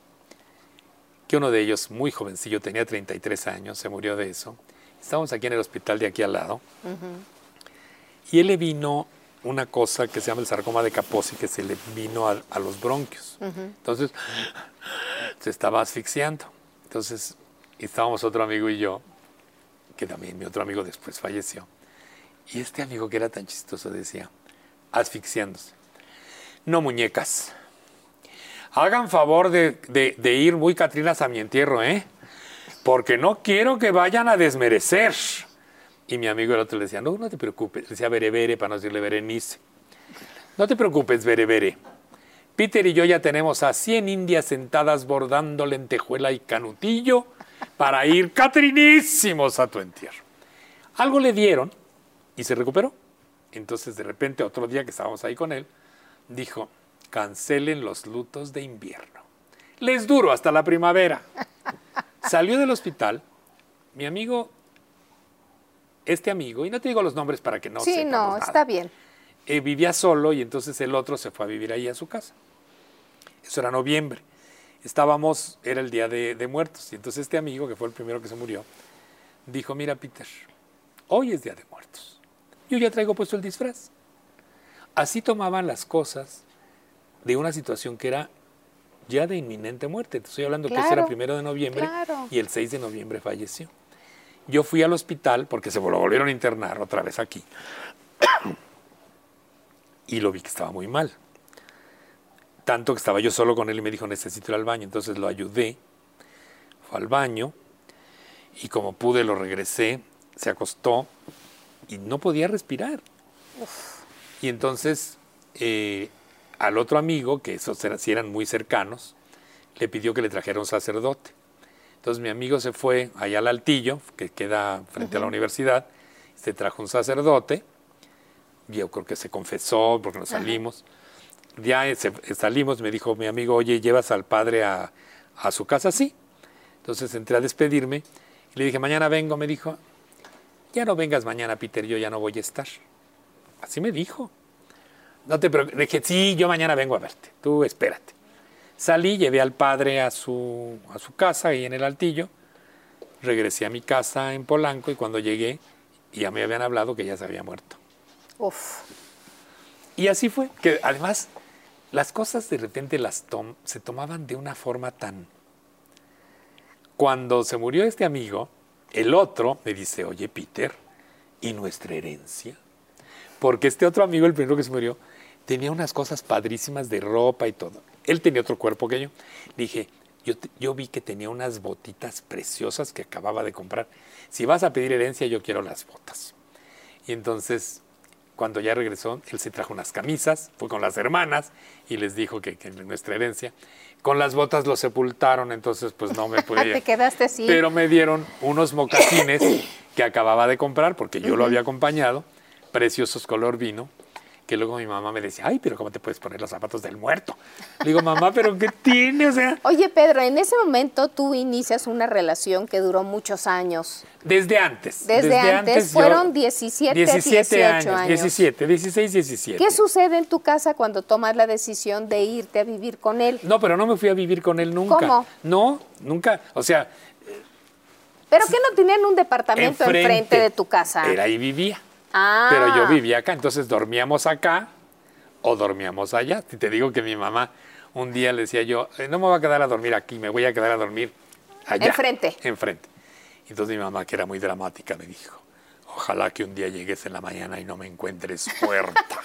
Speaker 3: que uno de ellos, muy jovencillo, tenía 33 años, se murió de eso. Estábamos aquí en el hospital de aquí al lado. Y él le vino una cosa que se llama el sarcoma de Kaposi, que se le vino a, a los bronquios. Entonces, se estaba asfixiando. Entonces, estábamos otro amigo y yo, que también mi otro amigo después falleció. Y este amigo que era tan chistoso decía, asfixiándose. No, muñecas. Hagan favor de, ir muy Catrinas a mi entierro, ¿eh? Porque no quiero que vayan a desmerecer. Y mi amigo el otro le decía, no, no te preocupes. Le decía Berebere para no decirle Berenice. No te preocupes, Berebere. Peter y yo ya tenemos a 100 indias sentadas bordando lentejuela y canutillo para ir catrinísimos a tu entierro. Algo le dieron y se recuperó. Entonces, de repente, otro día que estábamos ahí con él, dijo, cancelen los lutos de invierno. Les duro hasta la primavera. Salió del hospital, mi amigo, este amigo, y no te digo los nombres para que no
Speaker 2: sí, no,
Speaker 3: nada,
Speaker 2: está bien.
Speaker 3: eh, vivía solo y entonces el otro se fue a vivir ahí a su casa. Eso era noviembre. Estábamos, era el día de, de muertos. Y entonces este amigo, que fue el primero que se murió, dijo, mira Peter, hoy es día de muertos. Yo ya traigo puesto el disfraz. Así tomaban las cosas de una situación que era ya de inminente muerte. Te estoy hablando que ese era
Speaker 2: Claro,
Speaker 3: primero de noviembre
Speaker 2: claro.
Speaker 3: y el 6 de noviembre falleció. Yo fui al hospital porque se lo volvieron a internar otra vez aquí y lo vi que estaba muy mal. Tanto que estaba yo solo con él y me dijo, necesito ir al baño. Entonces lo ayudé, fue al baño y como pude lo regresé, se acostó y no podía respirar. Y entonces eh, al otro amigo, que esos eran, sí eran muy cercanos, le pidió que le trajera un sacerdote. Entonces mi amigo se fue allá al altillo, que queda frente a la universidad, se trajo un sacerdote, yo creo que se confesó porque nos salimos. Ya eh, se- salimos, me dijo mi amigo, oye, ¿llevas al padre a, a su casa? Sí. Entonces entré a despedirme y le dije, mañana vengo, me dijo, ya no vengas mañana, Peter, yo ya no voy a estar. Así me dijo. No te preocupes. Dije, sí, yo mañana vengo a verte. Tú espérate. Salí, llevé al padre a su, a su casa ahí en el Altillo. Regresé a mi casa en Polanco y cuando llegué ya me habían hablado que ya se había muerto.
Speaker 2: Uf,
Speaker 3: Y así fue, que además las cosas de repente las tom- se tomaban de una forma tan... Cuando se murió este amigo, el otro me dice, oye Peter, ¿y nuestra herencia? Porque este otro amigo, el primero que se murió, tenía unas cosas padrísimas de ropa y todo. Él tenía otro cuerpo que yo. Dije, yo, yo vi que tenía unas botitas preciosas que acababa de comprar. Si vas a pedir herencia, yo quiero las botas. Y entonces, cuando ya regresó, él se trajo unas camisas, fue con las hermanas y les dijo que, que nuestra herencia. Con las botas lo sepultaron, entonces pues no me podía.
Speaker 2: te quedaste así.
Speaker 3: Pero me dieron unos mocasines que acababa de comprar porque yo lo había acompañado, preciosos color vino, que luego mi mamá me decía, ay, pero ¿cómo te puedes poner los zapatos del muerto? Le digo, mamá, ¿pero qué tiene? O sea,
Speaker 2: Oye, Pedro, en ese momento tú inicias una relación que duró muchos años.
Speaker 3: desde antes.
Speaker 2: Desde antes, fueron 17, 18 años.
Speaker 3: 17, 16, 17.
Speaker 2: ¿Qué sucede en tu casa cuando tomas la decisión de irte a vivir con él?
Speaker 3: No, pero no me fui a vivir con él nunca.
Speaker 2: ¿Cómo?
Speaker 3: No, nunca. O sea,
Speaker 2: ¿Pero qué no tenían un departamento enfrente, de tu casa?
Speaker 3: Era ahí vivía.
Speaker 2: Ah.
Speaker 3: Pero yo vivía acá, entonces dormíamos acá o dormíamos allá. Si te digo que mi mamá un día le decía yo, "Eh, no me voy a quedar a dormir aquí, me voy a quedar a dormir allá.
Speaker 2: Enfrente.
Speaker 3: Enfrente. Entonces mi mamá, que era muy dramática, me dijo, ojalá que un día llegues en la mañana y no me encuentres puerta.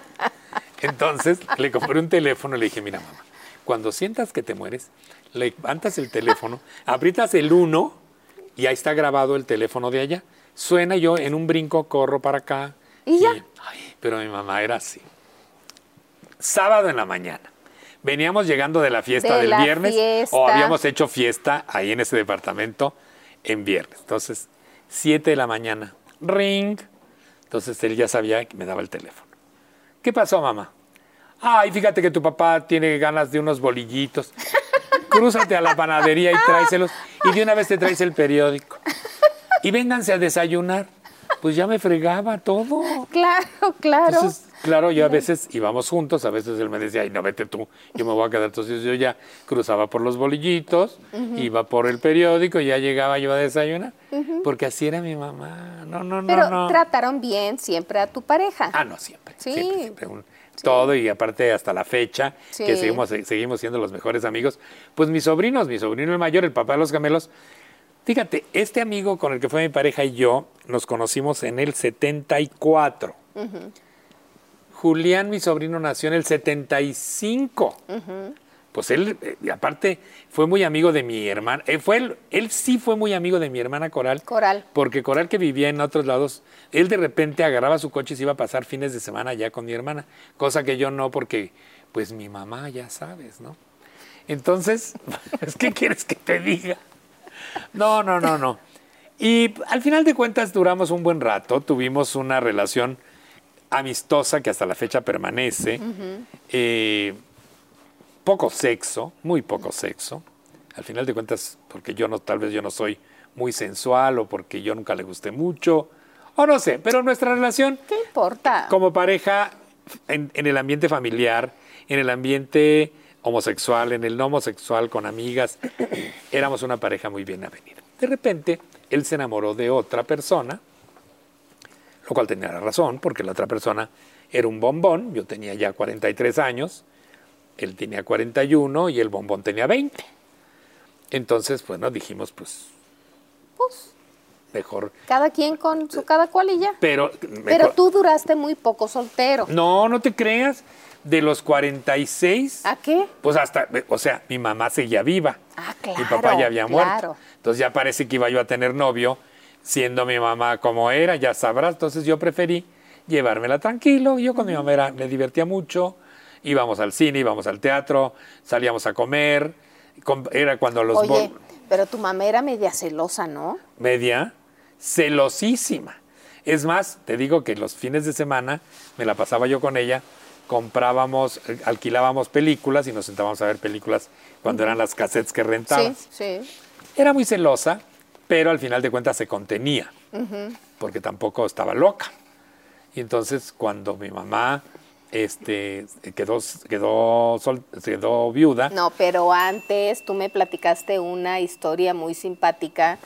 Speaker 3: Entonces le compré un teléfono y le dije, mira mamá, cuando sientas que te mueres, levantas el teléfono, aprietas el 1 y ahí está grabado el teléfono de allá. Suena yo en un brinco, corro para acá.
Speaker 2: ¿Y ya?
Speaker 3: ay, pero mi mamá era así. Sábado en la mañana. Veníamos llegando de la fiesta
Speaker 2: De
Speaker 3: del
Speaker 2: la
Speaker 3: viernes
Speaker 2: fiesta.
Speaker 3: o habíamos hecho fiesta ahí en ese departamento en viernes. Entonces, 7 de la mañana, ring. Entonces él ya sabía que me daba el teléfono. ¿Qué pasó, mamá? Ay, fíjate que tu papá tiene ganas de unos bolillitos. Crúzate a la panadería y tráeselos. Y de una vez te traes el periódico. Y vénganse a desayunar. Pues ya me fregaba todo.
Speaker 2: Claro, claro.
Speaker 3: Entonces, claro, yo a veces íbamos juntos, a veces él me decía, ay, no, vete tú, yo me voy a quedar. Entonces yo ya cruzaba por los bolillitos, iba por el periódico, ya llegaba yo a desayunar, porque así era mi mamá. No, no, no,
Speaker 2: Pero
Speaker 3: no.
Speaker 2: trataron bien siempre a tu pareja.
Speaker 3: Ah, no, siempre.
Speaker 2: Sí.
Speaker 3: Siempre, siempre. un- Todo y aparte hasta la fecha, que seguimos, seguimos siendo los mejores amigos. Pues mis sobrinos, mi sobrino el mayor, el papá de los gemelos. Fíjate, este amigo con el que fue mi pareja y yo nos conocimos en el 74. Julián, mi sobrino, nació en el 75. Pues él, eh, aparte, fue muy amigo de mi hermana. eh, fue él, él sí fue muy amigo de mi hermana Coral.
Speaker 2: Coral.
Speaker 3: Porque Coral, que vivía en otros lados, él de repente agarraba su coche y se iba a pasar fines de semana ya con mi hermana. Cosa que yo no, porque, pues mi mamá, ya sabes, ¿no? Entonces, ¿qué quieres que te diga? No, no, no, no. Y al final de cuentas duramos un buen rato, tuvimos una relación amistosa que hasta la fecha permanece. Eh, poco sexo, muy poco sexo. Al final de cuentas, porque yo no, tal vez yo no soy muy sensual o porque yo nunca le gusté mucho, o no sé, pero nuestra relación
Speaker 2: ¿Qué importa?
Speaker 3: como pareja, en, en el ambiente familiar, en el ambiente homosexual, en el no homosexual, con amigas, éramos una pareja muy bien avenida. De repente, él se enamoró de otra persona, lo cual tenía la razón, porque la otra persona era un bombón, yo tenía ya 43 años, él tenía 41 y el bombón tenía 20. Entonces, bueno, dijimos, pues, mejor.
Speaker 2: Cada quien con su cada cual y ya.
Speaker 3: Pero,
Speaker 2: Pero tú duraste muy poco soltero.
Speaker 3: No, no te creas. De los 46,
Speaker 2: ¿A qué?
Speaker 3: pues hasta, o sea, mi mamá seguía viva.
Speaker 2: Ah,
Speaker 3: Mi papá ya había muerto.
Speaker 2: claro.
Speaker 3: Entonces ya parece que iba yo a tener novio, siendo mi mamá como era, ya sabrás. Entonces yo preferí llevármela tranquilo. Yo con mi mamá era- me divertía mucho. Íbamos al cine, íbamos al teatro, salíamos a comer. Com- Era cuando los
Speaker 2: Oye, pero tu mamá era media celosa, ¿no?
Speaker 3: media celosísima. Es más, te digo que los fines de semana me la pasaba yo con ella, comprábamos, eh, alquilábamos películas y nos sentábamos a ver películas cuando eran las cassettes que rentabas.
Speaker 2: Sí, sí.
Speaker 3: Era muy celosa, pero al final de cuentas se contenía, porque tampoco estaba loca. Y entonces cuando mi mamá este, quedó, quedó, sol- quedó viuda,
Speaker 2: No, pero antes tú me platicaste una historia muy simpática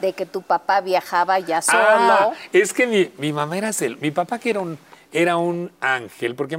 Speaker 2: de que tu papá viajaba ya solo.
Speaker 3: Ah, es que mi, mi mamá era cel- mi papá que era un, era un ángel, porque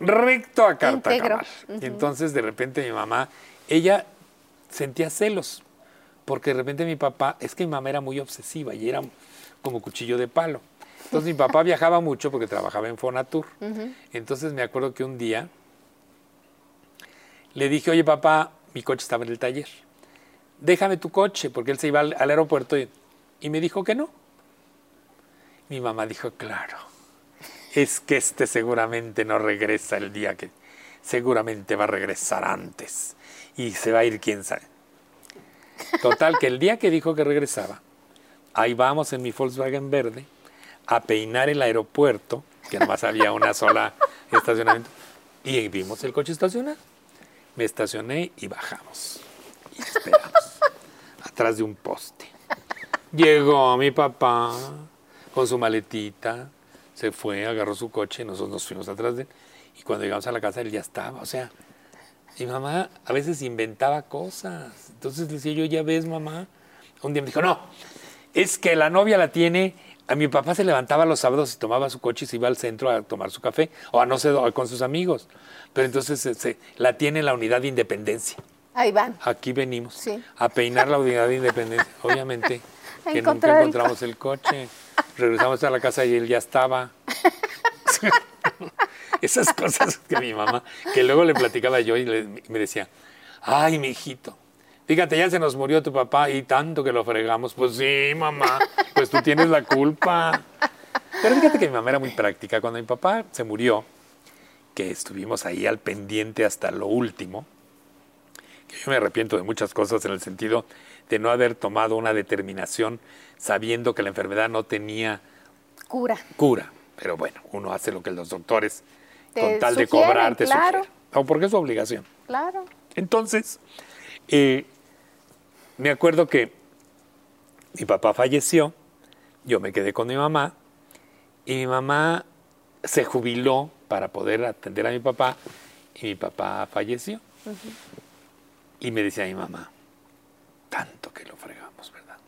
Speaker 3: recto a carta entonces de repente mi mamá, ella sentía celos, porque de repente mi papá, es que mi mamá era muy obsesiva y era como cuchillo de palo. Entonces mi papá viajaba mucho porque trabajaba en Fonatur. Entonces me acuerdo que un día le dije, oye papá, mi coche estaba en el taller. Déjame tu coche, porque él se iba al, al aeropuerto y, y me dijo que no. Mi mamá dijo, claro, es que este seguramente no regresa el día que seguramente va a regresar antes y se va a ir quién sabe. Total, que el día que dijo que regresaba, ahí vamos en mi Volkswagen verde a peinar el aeropuerto, que nomás había una sola estacionamiento, y vimos el coche estacionado. Me estacioné y bajamos. Y esperamos. atrás de un poste. Llegó mi papá con su maletita, se fue, agarró su coche, nosotros nos fuimos atrás de él. Y cuando llegamos a la casa, él ya estaba. O sea, mi mamá a veces inventaba cosas. Entonces decía yo, ya ves, mamá. Un día me dijo, no, es que la novia la tiene. A mi papá se levantaba los sábados y tomaba su coche y se iba al centro a tomar su café o a no sé, con sus amigos. Pero entonces se, se- la tiene en la unidad de independencia.
Speaker 2: Ahí van.
Speaker 3: Aquí venimos
Speaker 2: Sí.
Speaker 3: a peinar la unidad de independencia. Obviamente que nunca
Speaker 2: el
Speaker 3: encontramos el coche. Regresamos a la casa y él ya estaba. Esas cosas que mi mamá, que luego le platicaba yo y le- me decía, ay, mi hijito, fíjate, ya se nos murió tu papá y tanto que lo fregamos. Pues sí, mamá, pues tú tienes la culpa. Pero fíjate que mi mamá era muy práctica. Cuando mi papá se murió, que estuvimos ahí al pendiente hasta lo último, que yo me arrepiento de muchas cosas en el sentido de no haber tomado una determinación sabiendo que la enfermedad no tenía
Speaker 2: Cura.
Speaker 3: cura. Pero bueno, uno hace lo que los doctores,
Speaker 2: Te
Speaker 3: con tal de
Speaker 2: sugieren,
Speaker 3: cobrar, te
Speaker 2: claro.
Speaker 3: O porque es su obligación.
Speaker 2: Claro.
Speaker 3: Entonces, eh, me acuerdo que mi papá falleció, yo me quedé con mi mamá y mi mamá se jubiló para poder atender a mi papá y mi papá falleció. Y me decía mi mamá, tanto que lo fregamos, ¿verdad?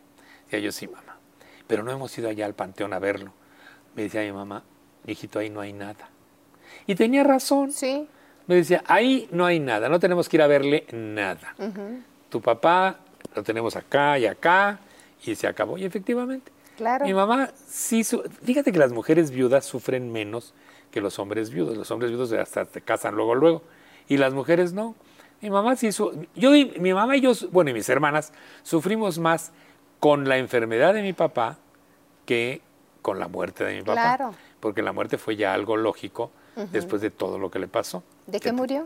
Speaker 3: Decía yo, sí, mamá, pero no hemos ido allá al panteón a verlo. Me decía mi mamá, hijito, ahí no hay nada. Y tenía razón.
Speaker 2: Sí.
Speaker 3: Me decía, ahí no hay nada, no tenemos que ir a verle nada. Tu papá lo tenemos acá y acá y se acabó. Y efectivamente,
Speaker 2: Claro.
Speaker 3: mi mamá sí, su- fíjate que las mujeres viudas sufren menos que los hombres viudos. Los hombres viudos hasta te casan luego, luego. Y las mujeres no. Mi mamá sí, su- yo y mi mamá y yo, bueno, y mis hermanas, sufrimos más con la enfermedad de mi papá que con la muerte de mi papá.
Speaker 2: Claro.
Speaker 3: Porque la muerte fue ya algo lógico después de todo lo que le pasó.
Speaker 2: ¿De qué murió?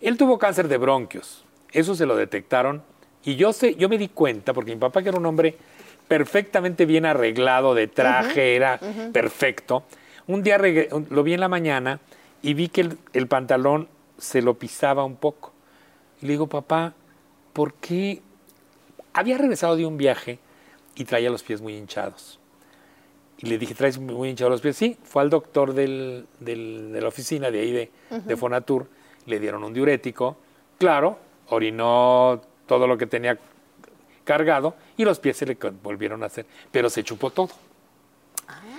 Speaker 3: Él tuvo cáncer de bronquios. Eso se lo detectaron. Y yo sé, yo me di cuenta, porque mi papá, que era un hombre perfectamente bien arreglado, de traje, era perfecto. Un día lo vi en la mañana y vi que el, el pantalón se lo pisaba un poco. Y le digo, papá, ¿por qué? Había regresado de un viaje y traía los pies muy hinchados. Y le dije, ¿traes muy hinchados los pies? Sí, fue al doctor del- del- de la oficina de ahí de, de Fonatur, le dieron un diurético, claro, orinó todo lo que tenía cargado y los pies se le volvieron a hacer, pero se chupó todo.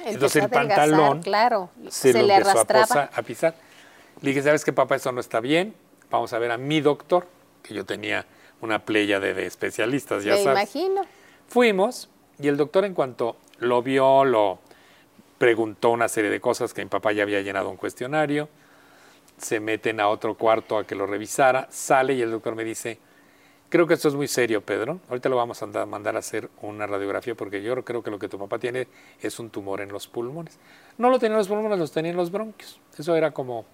Speaker 3: Entonces el pantalón
Speaker 2: claro,
Speaker 3: se, lo
Speaker 2: le
Speaker 3: a,
Speaker 2: arrastraba.
Speaker 3: a pisar. Le dije, ¿sabes qué, papá? Eso no está bien. Vamos a ver a mi doctor, que yo tenía una playa de, de especialistas, ya
Speaker 2: Me
Speaker 3: sabes.
Speaker 2: imagino.
Speaker 3: Fuimos y el doctor en cuanto lo vio, lo preguntó una serie de cosas que mi papá ya había llenado un cuestionario, se meten a otro cuarto a que lo revisara, sale y el doctor me dice, creo que esto es muy serio, Pedro, ahorita lo vamos a andar- mandar a hacer una radiografía porque yo creo que lo que tu papá tiene es un tumor en los pulmones. No lo tenía en los pulmones, los tenía en los bronquios. Eso era como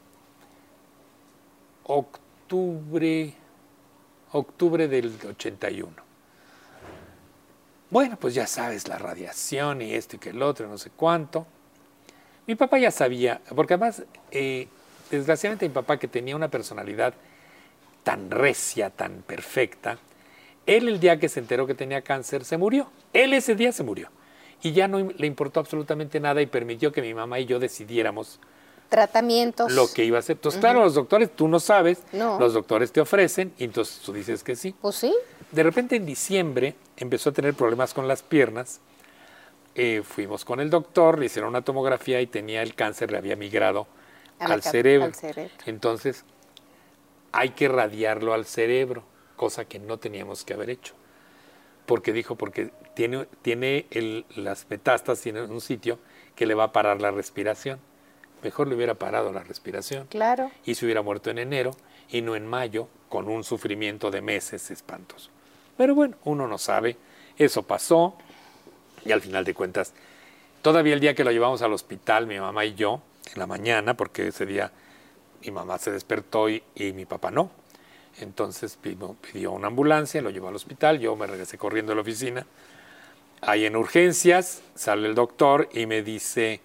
Speaker 3: octubre, octubre del 81. Bueno, pues ya sabes, la radiación y esto y que el otro, no sé cuánto. Mi papá ya sabía, porque además, eh, desgraciadamente mi papá que tenía una personalidad tan recia, tan perfecta, él el día que se enteró que tenía cáncer se murió. Él ese día se murió. Y ya no le importó absolutamente nada y permitió que mi mamá y yo decidiéramos
Speaker 2: Tratamientos.
Speaker 3: lo que iba a hacer. Entonces, claro, los doctores, tú no sabes,
Speaker 2: No.
Speaker 3: los doctores te ofrecen y entonces tú dices que sí.
Speaker 2: Pues sí.
Speaker 3: De repente en diciembre empezó a tener problemas con las piernas. Eh, fuimos con el doctor, le hicieron una tomografía y tenía el cáncer, le había migrado cerebro.
Speaker 2: al cerebro.
Speaker 3: Entonces hay que radiarlo al cerebro, cosa que no teníamos que haber hecho. porque dijo, porque tiene, tiene el, las metástasis en un sitio que le va a parar la respiración. Mejor le hubiera parado la respiración.
Speaker 2: Claro.
Speaker 3: Y se hubiera muerto en enero y no en mayo, con un sufrimiento de meses espantoso. Pero bueno, uno no sabe. Eso pasó y al final de cuentas, todavía el día que lo llevamos al hospital, mi mamá y yo, en la mañana, porque ese día mi mamá se despertó y, y mi papá no. Entonces pidió, pidió, una ambulancia, lo llevó al hospital, yo me regresé corriendo a la oficina. Ahí en urgencias sale el doctor y me dice,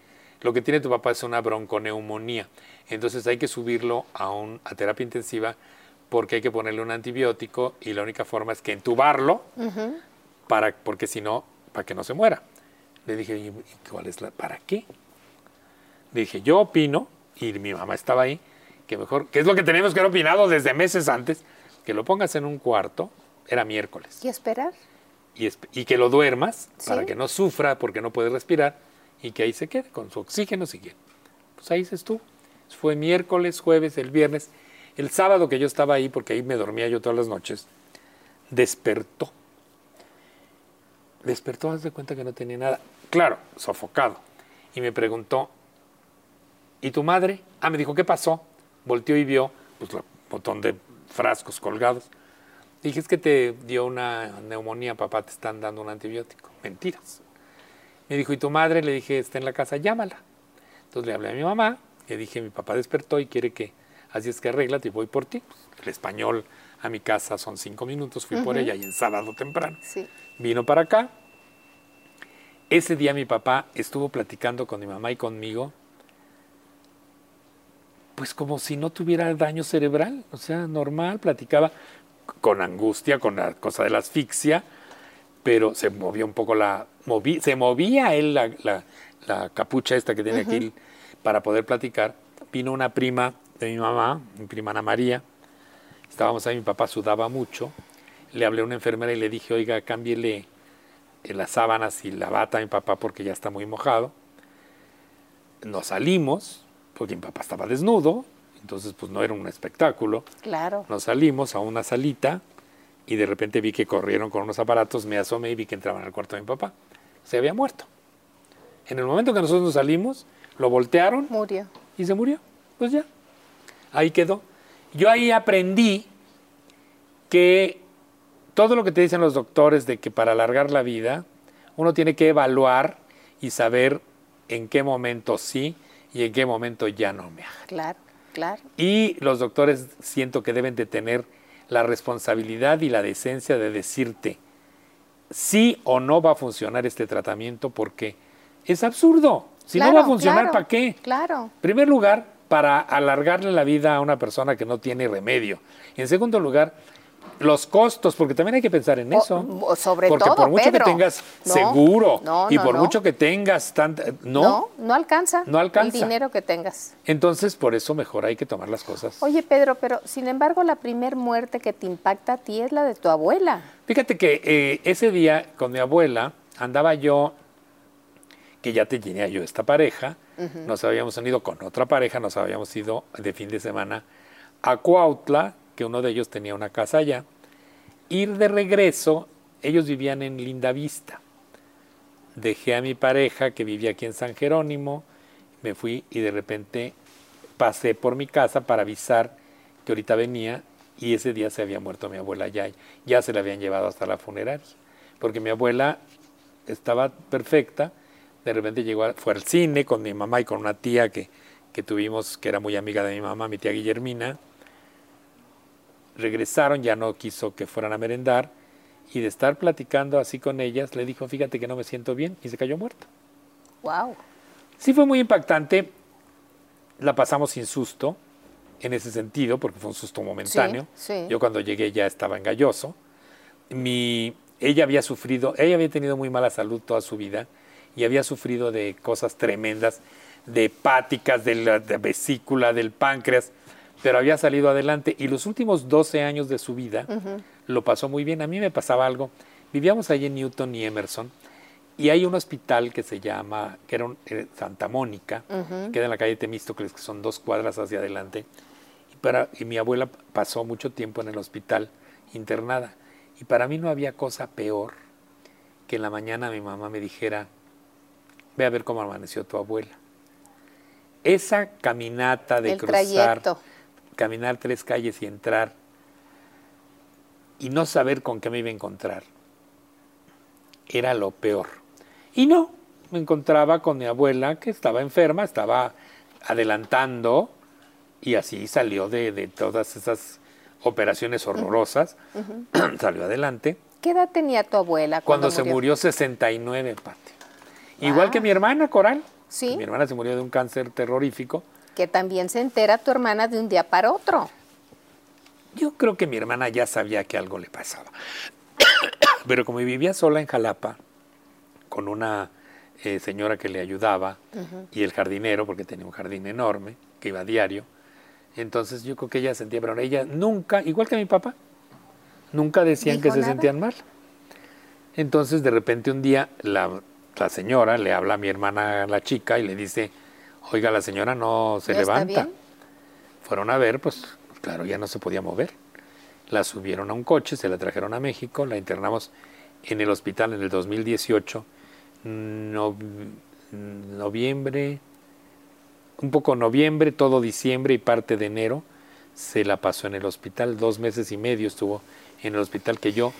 Speaker 3: lo que tiene tu papá es una bronconeumonía. Entonces hay que subirlo a, un, a terapia intensiva porque hay que ponerle un antibiótico y la única forma es que entubarlo uh -huh. para, porque si no, para que no se muera. Le dije, ¿y cuál es la, para qué? Le dije, yo opino, y mi mamá estaba ahí, que mejor, que es lo que tenemos que haber opinado desde meses antes, que lo pongas en un cuarto, era miércoles.
Speaker 2: ¿Y esperar?
Speaker 3: Y, y que lo duermas ¿Sí? para que no sufra porque no puede respirar y que ahí se quede con su oxígeno si quiere. Pues ahí se estuvo. Fue miércoles, jueves, el viernes. El sábado que yo estaba ahí, porque ahí me dormía yo todas las noches, despertó. Despertó, haz de cuenta que no tenía nada. Claro, sofocado. Y me preguntó, ¿y tu madre? Ah, me dijo, ¿qué pasó? Volteó y vio pues, botón de frascos colgados. Dije, es que te dio una neumonía, papá, te están dando un antibiótico. Mentiras. Me dijo, ¿y tu madre? Le dije, está en la casa, llámala. Entonces le hablé a mi mamá, le dije, mi papá despertó y quiere que, así es que arréglate y voy por ti. El español a mi casa son cinco minutos, fui uh -huh. por ella y en sábado temprano.
Speaker 2: Sí.
Speaker 3: Vino para acá. Ese día mi papá estuvo platicando con mi mamá y conmigo, pues como si no tuviera daño cerebral, o sea, normal, platicaba con angustia, con la cosa de la asfixia, pero se movió un poco la, moví, se movía él la, la, la, capucha esta que tiene uh -huh. aquí para poder platicar. Vino una prima de mi mamá, mi prima Ana María, estábamos ahí, mi papá sudaba mucho, le hablé a una enfermera y le dije, oiga, cámbiele las sábanas y la bata a mi papá porque ya está muy mojado. Nos salimos, porque mi papá estaba desnudo, entonces pues no era un espectáculo.
Speaker 2: Claro.
Speaker 3: Nos salimos a una salita y de repente vi que corrieron con unos aparatos, me asomé y vi que entraban al cuarto de mi papá. Se había muerto. En el momento que nosotros nos salimos, lo voltearon.
Speaker 2: Murió.
Speaker 3: Y se murió. Pues ya. Ahí quedó. Yo ahí aprendí que todo lo que te dicen los doctores de que para alargar la vida, uno tiene que evaluar y saber en qué momento sí y en qué momento ya no me haga.
Speaker 2: Claro, claro.
Speaker 3: Y los doctores siento que deben de tener la responsabilidad y la decencia de decirte sí o no va a funcionar este tratamiento porque es absurdo. Si
Speaker 2: claro,
Speaker 3: no va a funcionar,
Speaker 2: claro,
Speaker 3: ¿para qué?
Speaker 2: Claro.
Speaker 3: En primer lugar, para alargarle la vida a una persona que no tiene remedio. En segundo lugar, los costos, porque también hay que pensar en eso.
Speaker 2: O, sobre
Speaker 3: porque
Speaker 2: todo,
Speaker 3: por mucho
Speaker 2: Pedro,
Speaker 3: que tengas
Speaker 2: no,
Speaker 3: seguro
Speaker 2: no,
Speaker 3: y
Speaker 2: no,
Speaker 3: por
Speaker 2: no.
Speaker 3: mucho que tengas tanta, no,
Speaker 2: no, no alcanza,
Speaker 3: no alcanza.
Speaker 2: el dinero que tengas.
Speaker 3: Entonces, por eso mejor hay que tomar las cosas.
Speaker 2: Oye, Pedro, pero sin embargo, la primer muerte que te impacta a ti es la de tu abuela.
Speaker 3: Fíjate que eh, ese día con mi abuela andaba yo, que ya tenía yo esta pareja, uh -huh. nos habíamos unido con otra pareja, nos habíamos ido de fin de semana a Cuautla, que uno de ellos tenía una casa allá. Ir de regreso, ellos vivían en Lindavista. Dejé a mi pareja que vivía aquí en San Jerónimo, me fui y de repente pasé por mi casa para avisar que ahorita venía y ese día se había muerto mi abuela ya, ya se la habían llevado hasta la funeraria, porque mi abuela estaba perfecta, de repente llegó, a, fue al cine con mi mamá y con una tía que, que tuvimos, que era muy amiga de mi mamá, mi tía Guillermina, regresaron, ya no quiso que fueran a merendar, y de estar platicando así con ellas, le dijo, fíjate que no me siento bien, y se cayó muerta.
Speaker 2: Wow.
Speaker 3: Sí fue muy impactante, la pasamos sin susto, en ese sentido, porque fue un susto momentáneo.
Speaker 2: Sí, sí.
Speaker 3: Yo cuando llegué ya estaba engalloso. Mi, ella había sufrido, ella había tenido muy mala salud toda su vida y había sufrido de cosas tremendas, de hepáticas, de la de vesícula, del páncreas, pero había salido adelante y los últimos 12 años de su vida uh -huh. lo pasó muy bien. A mí me pasaba algo. Vivíamos allí en Newton y Emerson y hay un hospital que se llama, que era un, eh, Santa Mónica, uh -huh. queda en la calle Temístocles, que son dos cuadras hacia adelante. Y, para, y mi abuela pasó mucho tiempo en el hospital internada. Y para mí no había cosa peor que en la mañana mi mamá me dijera, ve a ver cómo amaneció tu abuela. Esa caminata de
Speaker 2: El
Speaker 3: cruzar,
Speaker 2: trayecto.
Speaker 3: Caminar tres calles y entrar y no saber con qué me iba a encontrar, era lo peor. Y no, me encontraba con mi abuela que estaba enferma, estaba adelantando y así salió de, de todas esas operaciones horrorosas, salió adelante.
Speaker 2: ¿Qué edad tenía tu abuela
Speaker 3: Cuando,
Speaker 2: cuando,
Speaker 3: se murió 69, Pati. Igual que mi hermana Coral.
Speaker 2: Sí.
Speaker 3: Mi hermana se murió de un cáncer terrorífico.
Speaker 2: Que también se entera tu hermana de un día para otro.
Speaker 3: Yo creo que mi hermana ya sabía que algo le pasaba. Pero como vivía sola en Jalapa, con una eh, señora que le ayudaba y el jardinero, porque tenía un jardín enorme, que iba a diario, entonces yo creo que ella sentía, pero ella nunca, igual que mi papá, nunca decían que
Speaker 2: ¿Dijo
Speaker 3: se
Speaker 2: nada?
Speaker 3: sentían mal. Entonces de repente un día la, la señora le habla a mi hermana, la chica, y le dice, oiga, la señora no se
Speaker 2: ¿No está
Speaker 3: levanta. Fueron a ver, pues claro, ya no se podía mover. La subieron a un coche, se la trajeron a México, la internamos en el hospital en el 2018, no- noviembre, un poco noviembre, todo diciembre y parte de enero se la pasó en el hospital, dos meses y medio estuvo en el hospital que yo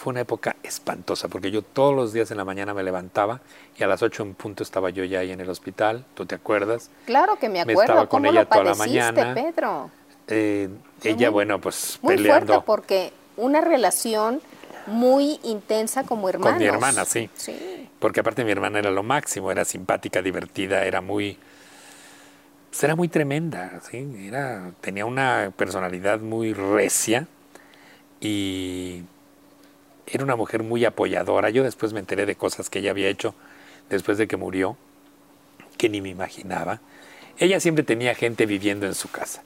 Speaker 3: fue una época espantosa porque yo todos los días en la mañana me levantaba y a las 8 en punto estaba yo ya ahí en el hospital, ¿tú te acuerdas?
Speaker 2: Claro que me
Speaker 3: Me
Speaker 2: acuerdo.
Speaker 3: estaba con
Speaker 2: ¿Cómo
Speaker 3: ella
Speaker 2: lo
Speaker 3: toda la mañana.
Speaker 2: Pedro?
Speaker 3: Eh, ella, bueno, pues
Speaker 2: Muy
Speaker 3: peleando
Speaker 2: fuerte porque una relación muy intensa como hermanos.
Speaker 3: con mi hermana, sí.
Speaker 2: Sí.
Speaker 3: Porque aparte mi hermana era lo máximo, era simpática, divertida, era muy... pues, era muy tremenda, ¿sí? Era, tenía una personalidad muy recia y era una mujer muy apoyadora. Yo después me enteré de cosas que ella había hecho después de que murió, que ni me imaginaba. Ella siempre tenía gente viviendo en su casa,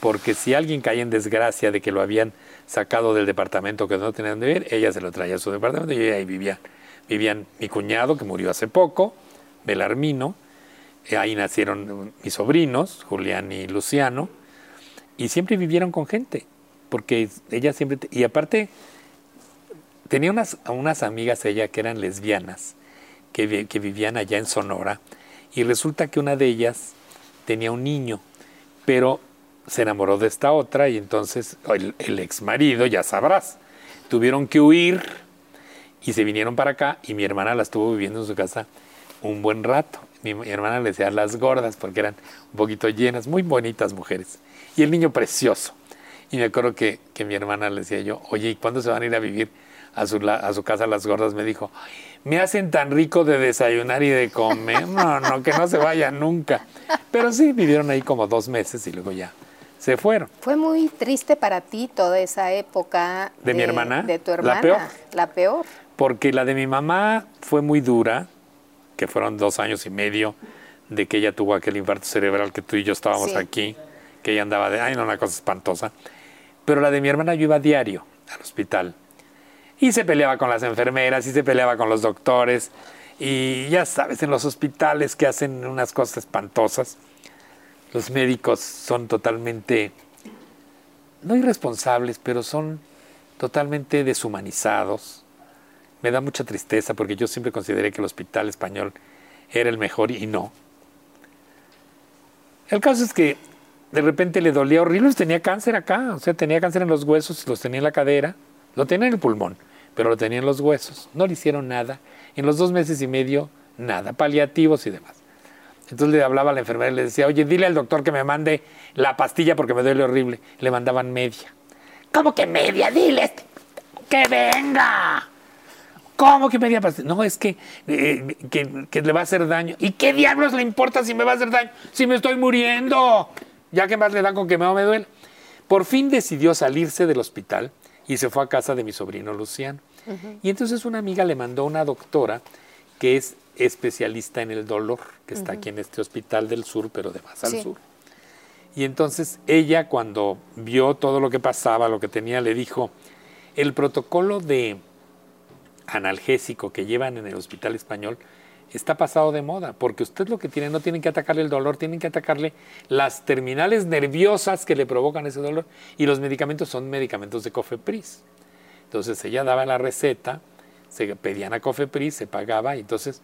Speaker 3: porque si alguien caía en desgracia de que lo habían sacado del departamento que no tenían de vivir, ella se lo traía a su departamento y ahí vivían. Vivían mi cuñado, que murió hace poco, Belarmino, eh, ahí nacieron mis sobrinos, Julián y Luciano, y siempre vivieron con gente, porque ella siempre... te- y aparte, tenía unas, unas amigas ella que eran lesbianas, que, que vivían allá en Sonora, y resulta que una de ellas tenía un niño, pero se enamoró de esta otra y entonces el, el ex marido, ya sabrás, tuvieron que huir y se vinieron para acá y mi hermana la estuvo viviendo en su casa un buen rato. Mi, mi hermana le decía las gordas porque eran un poquito llenas, muy bonitas mujeres. Y el niño precioso. Y me acuerdo que, que mi hermana le decía yo, oye, ¿y cuándo se van a ir a vivir a su, la- a su casa las gordas? Me dijo, me hacen tan rico de desayunar y de comer. No, no, que no se vayan nunca. Pero sí, vivieron ahí como dos meses y luego ya se fueron.
Speaker 2: Fue muy triste para ti toda esa época.
Speaker 3: ¿De mi hermana?
Speaker 2: De tu
Speaker 3: La
Speaker 2: hermana.
Speaker 3: peor.
Speaker 2: La peor.
Speaker 3: Porque la de mi mamá fue muy dura, que fueron dos años y medio de que ella tuvo aquel infarto cerebral que tú y yo estábamos
Speaker 2: Sí.
Speaker 3: aquí, que ella andaba de, ay, no, una cosa espantosa. Pero la de mi hermana yo iba diario al hospital. Y se peleaba con las enfermeras, y se peleaba con los doctores. Y ya sabes, en los hospitales que hacen unas cosas espantosas, los médicos son totalmente, no irresponsables, pero son totalmente deshumanizados. Me da mucha tristeza porque yo siempre consideré que el hospital español era el mejor y no. El caso es que de repente le dolía horrible, tenía cáncer acá, o sea, tenía cáncer en los huesos, los tenía en la cadera, lo tenía en el pulmón, pero lo tenía en los huesos. No le hicieron nada. En los dos meses y medio, nada, paliativos y demás. Entonces le hablaba a la enfermera y le decía, oye, dile al doctor que me mande la pastilla porque me duele horrible. Le mandaban media. ¿Cómo que media? Dile este que venga. ¿Cómo que media pastilla? No, es que, eh, que, que le va a hacer daño. ¿Y qué diablos le importa si me va a hacer daño? Si me estoy muriendo. Ya que más le dan con que me, me duele. Por fin decidió salirse del hospital y se fue a casa de mi sobrino Luciano. Y entonces una amiga le mandó una doctora que es especialista en el dolor, que está aquí en este hospital del sur, pero de más al
Speaker 2: Sí.
Speaker 3: sur. Y entonces ella cuando vio todo lo que pasaba, lo que tenía, le dijo, el protocolo de analgésico que llevan en el hospital español está pasado de moda, porque usted lo que tiene, no tienen que atacarle el dolor, tienen que atacarle las terminales nerviosas que le provocan ese dolor, y los medicamentos son medicamentos de Cofepris. Entonces ella daba la receta, se pedían a Cofepris, se pagaba, y entonces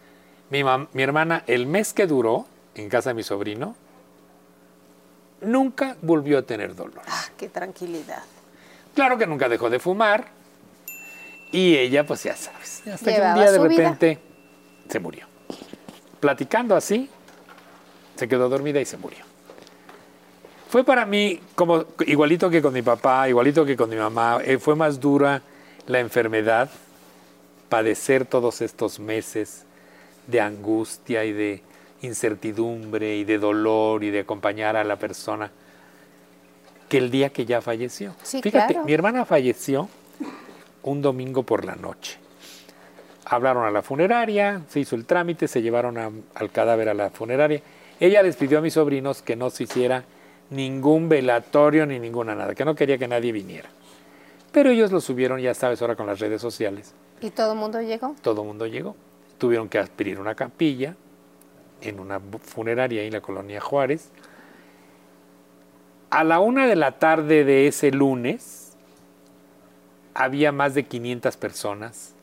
Speaker 3: mi, mi hermana, el mes que duró en casa de mi sobrino, nunca volvió a tener dolor.
Speaker 2: Ah, qué tranquilidad.
Speaker 3: Claro que nunca dejó de fumar, y ella, pues ya sabes, hasta que un día de
Speaker 2: vida.
Speaker 3: repente se murió. Platicando así, se quedó dormida y se murió. Fue para mí como igualito que con mi papá, igualito que con mi mamá, eh, fue más dura la enfermedad, padecer todos estos meses de angustia y de incertidumbre y de dolor y de acompañar a la persona que el día que ya falleció.
Speaker 2: Sí,
Speaker 3: Fíjate,
Speaker 2: claro.
Speaker 3: mi hermana falleció un domingo por la noche. Hablaron a la funeraria, se hizo el trámite, se llevaron a- al cadáver a la funeraria. Ella les pidió a mis sobrinos que no se hiciera ningún velatorio ni ninguna nada, que no quería que nadie viniera. Pero ellos lo subieron, ya sabes, ahora con las redes sociales.
Speaker 2: ¿Y todo el mundo llegó?
Speaker 3: Todo el mundo llegó. Tuvieron que adquirir una capilla en una funeraria ahí en la colonia Juárez. A la una de la tarde de ese lunes había más de 500 personas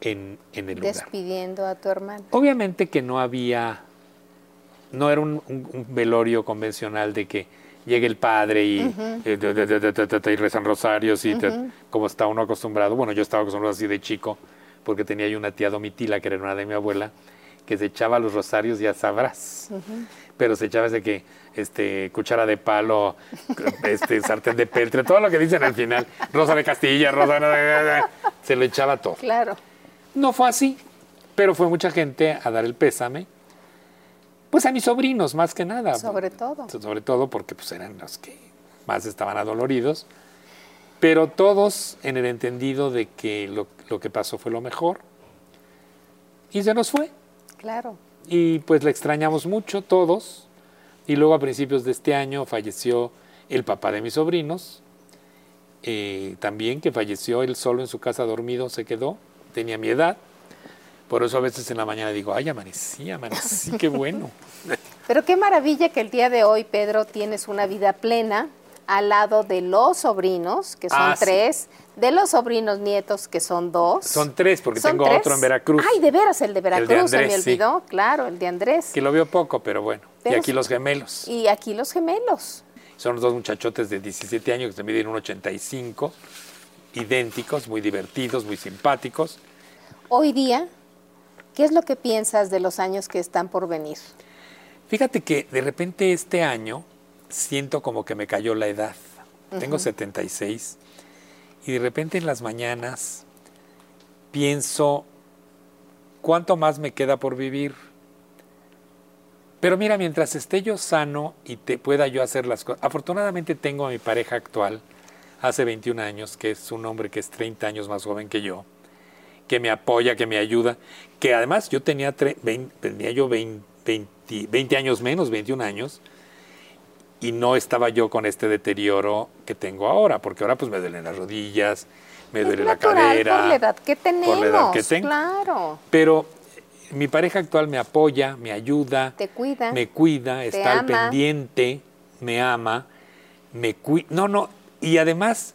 Speaker 3: en, en el lugar.
Speaker 2: Despidiendo a tu hermano.
Speaker 3: Obviamente que no había, no era un, un- un velorio convencional de que llegue el padre y, de- de- de- y rezan rosarios y como está uno acostumbrado. Bueno, yo estaba acostumbrado así de chico porque tenía yo una tía domitila que era hermana de mi abuela que se echaba los rosarios, ya sabrás. Pero se echaba ese que, este, cuchara de palo, este, sartén de peltre, todo lo que dicen al final. Rosa de Castilla, Rosa de... Se lo echaba todo.
Speaker 2: Claro.
Speaker 3: No fue así, pero fue mucha gente a dar el pésame. Pues a mis sobrinos, más que nada.
Speaker 2: Sobre todo.
Speaker 3: Sobre todo porque pues, eran los que más estaban adoloridos. Pero todos en el entendido de que lo, lo que pasó fue lo mejor. Y se nos fue.
Speaker 2: Claro.
Speaker 3: Y pues la extrañamos mucho, todos. Y luego a principios de este año falleció el papá de mis sobrinos. eh, también que falleció él solo en su casa dormido, se quedó. Tenía mi edad. Por eso a veces en la mañana digo, ay, amanecí, amanecí, qué bueno.
Speaker 2: Pero qué maravilla que el día de hoy, Pedro, tienes una vida plena al lado de los sobrinos, que son
Speaker 3: Ah, sí.
Speaker 2: tres, de los sobrinos nietos, que son dos.
Speaker 3: Son tres, porque
Speaker 2: Son
Speaker 3: tengo
Speaker 2: tres.
Speaker 3: otro en Veracruz.
Speaker 2: Ay, de veras, el de Veracruz, se me
Speaker 3: Andrés, sí.
Speaker 2: olvidó, claro, el de Andrés.
Speaker 3: Que lo veo poco, pero bueno.
Speaker 2: Pero
Speaker 3: y aquí
Speaker 2: sí.
Speaker 3: los gemelos.
Speaker 2: Y aquí los gemelos.
Speaker 3: Son dos muchachotes de 17 años que se miden 1,85, idénticos, muy divertidos, muy simpáticos.
Speaker 2: Hoy día, ¿qué es lo que piensas de los años que están por venir?
Speaker 3: Fíjate que de repente este año siento como que me cayó la edad. Tengo 76 y de repente en las mañanas pienso cuánto más me queda por vivir. Pero mira, mientras esté yo sano y te pueda yo hacer las cosas. Afortunadamente tengo a mi pareja actual, hace 21 años, que es un hombre que es 30 años más joven que yo, que me apoya, que me ayuda, que además yo tenía, tre- vein- tenía yo 20, 20 20 años menos, 21 años, y no estaba yo con este deterioro que tengo ahora, porque ahora pues me duelen las rodillas, me
Speaker 2: Es
Speaker 3: duele la cadera.
Speaker 2: por la edad que tenemos.
Speaker 3: por la edad que tengo.
Speaker 2: Claro.
Speaker 3: Pero mi pareja actual me apoya, me ayuda,
Speaker 2: Te cuida.
Speaker 3: me cuida,
Speaker 2: te
Speaker 3: está al pendiente, me ama, me cuida. No, no, y además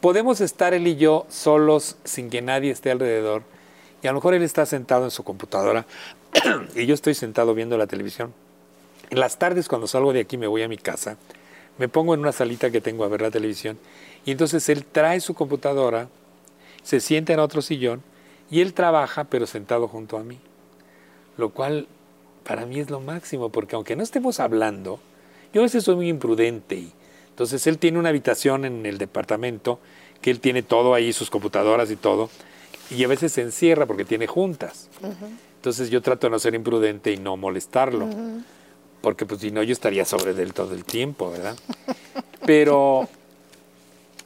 Speaker 3: podemos estar él y yo solos sin que nadie esté alrededor. Y a lo mejor él está sentado en su computadora y yo estoy sentado viendo la televisión. En las tardes cuando salgo de aquí me voy a mi casa, me pongo en una salita que tengo a ver la televisión y entonces él trae su computadora, se sienta en otro sillón y él trabaja pero sentado junto a mí. Lo cual para mí es lo máximo porque aunque no estemos hablando, yo a veces soy muy imprudente entonces él tiene una habitación en el departamento que él tiene todo ahí, sus computadoras y todo, y a veces se encierra porque tiene juntas. Entonces yo trato de no ser imprudente y no molestarlo, porque pues si no yo estaría sobre él todo el tiempo, ¿verdad? Pero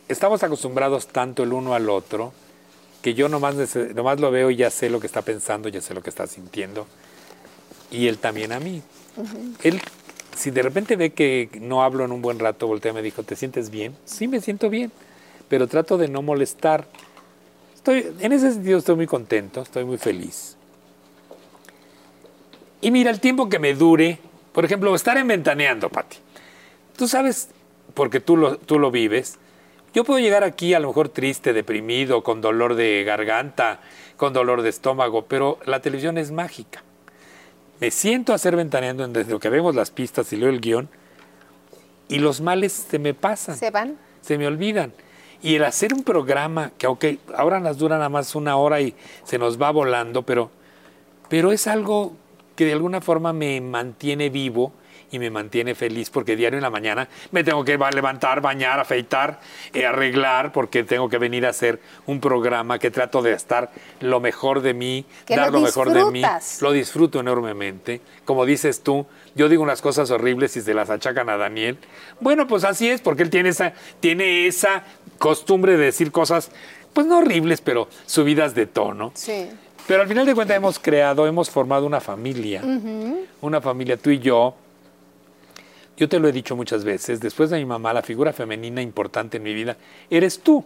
Speaker 3: estamos acostumbrados tanto el uno al otro que yo nomás, nomás lo veo y ya sé lo que está pensando, ya sé lo que está sintiendo, y él también a mí. Él, si de repente ve que no hablo en un buen rato, voltea y me dijo, ¿te sientes bien? Sí, me siento bien, pero trato de no molestar. Estoy, en ese sentido estoy muy contento, estoy muy feliz. Y mira, el tiempo que me dure, por ejemplo, estar en Ventaneando, Pati. Tú sabes, porque tú lo, tú lo vives, Yo puedo llegar aquí a lo mejor triste, deprimido, con dolor de garganta, con dolor de estómago, pero la televisión es mágica. Me siento a hacer ventaneando desde lo que vemos las pistas y leo el guion y los males se me pasan.
Speaker 2: Se van.
Speaker 3: Se me olvidan. Y el hacer un programa que, aunque ahora nos dura nada más una hora y se nos va volando, pero, pero es algo que de alguna forma me mantiene vivo y me mantiene feliz porque diario en la mañana me tengo que levantar, bañar, afeitar, eh, arreglar porque tengo que venir a hacer un programa que trato de estar lo mejor de mí, dar lo, mejor de mí. Lo disfruto enormemente. Como dices tú, yo digo unas cosas horribles y se las achacan a Daniel. Bueno, pues así es porque él tiene esa, tiene esa costumbre de decir cosas, pues no horribles, pero subidas de tono.
Speaker 2: Sí.
Speaker 3: Pero al final de cuentas hemos creado, hemos formado una familia, una familia, tú y yo, yo te lo he dicho muchas veces, después de mi mamá, la figura femenina importante en mi vida, eres tú,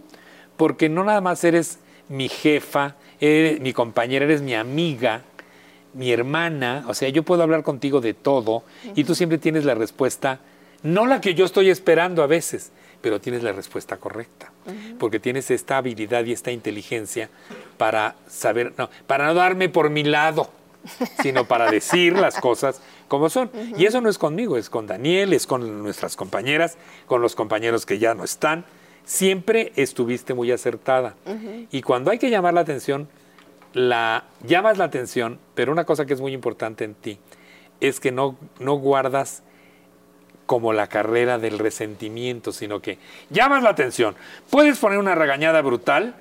Speaker 3: porque no nada más eres mi jefa, eres mi compañera, eres mi amiga, mi hermana, o sea, yo puedo hablar contigo de todo y tú siempre tienes la respuesta, no la que yo estoy esperando a veces, pero tienes la respuesta correcta, porque tienes esta habilidad y esta inteligencia para saber, no, para no darme por mi lado, sino para decir las cosas como son. Y eso no es conmigo, es con Daniel, es con nuestras compañeras, con los compañeros que ya no están. Siempre estuviste muy acertada. Y cuando hay que llamar la atención, la llamas la atención, pero una cosa que es muy importante en ti es que no, no guardas como la carrera del resentimiento, sino que llamas la atención. Puedes poner una regañada brutal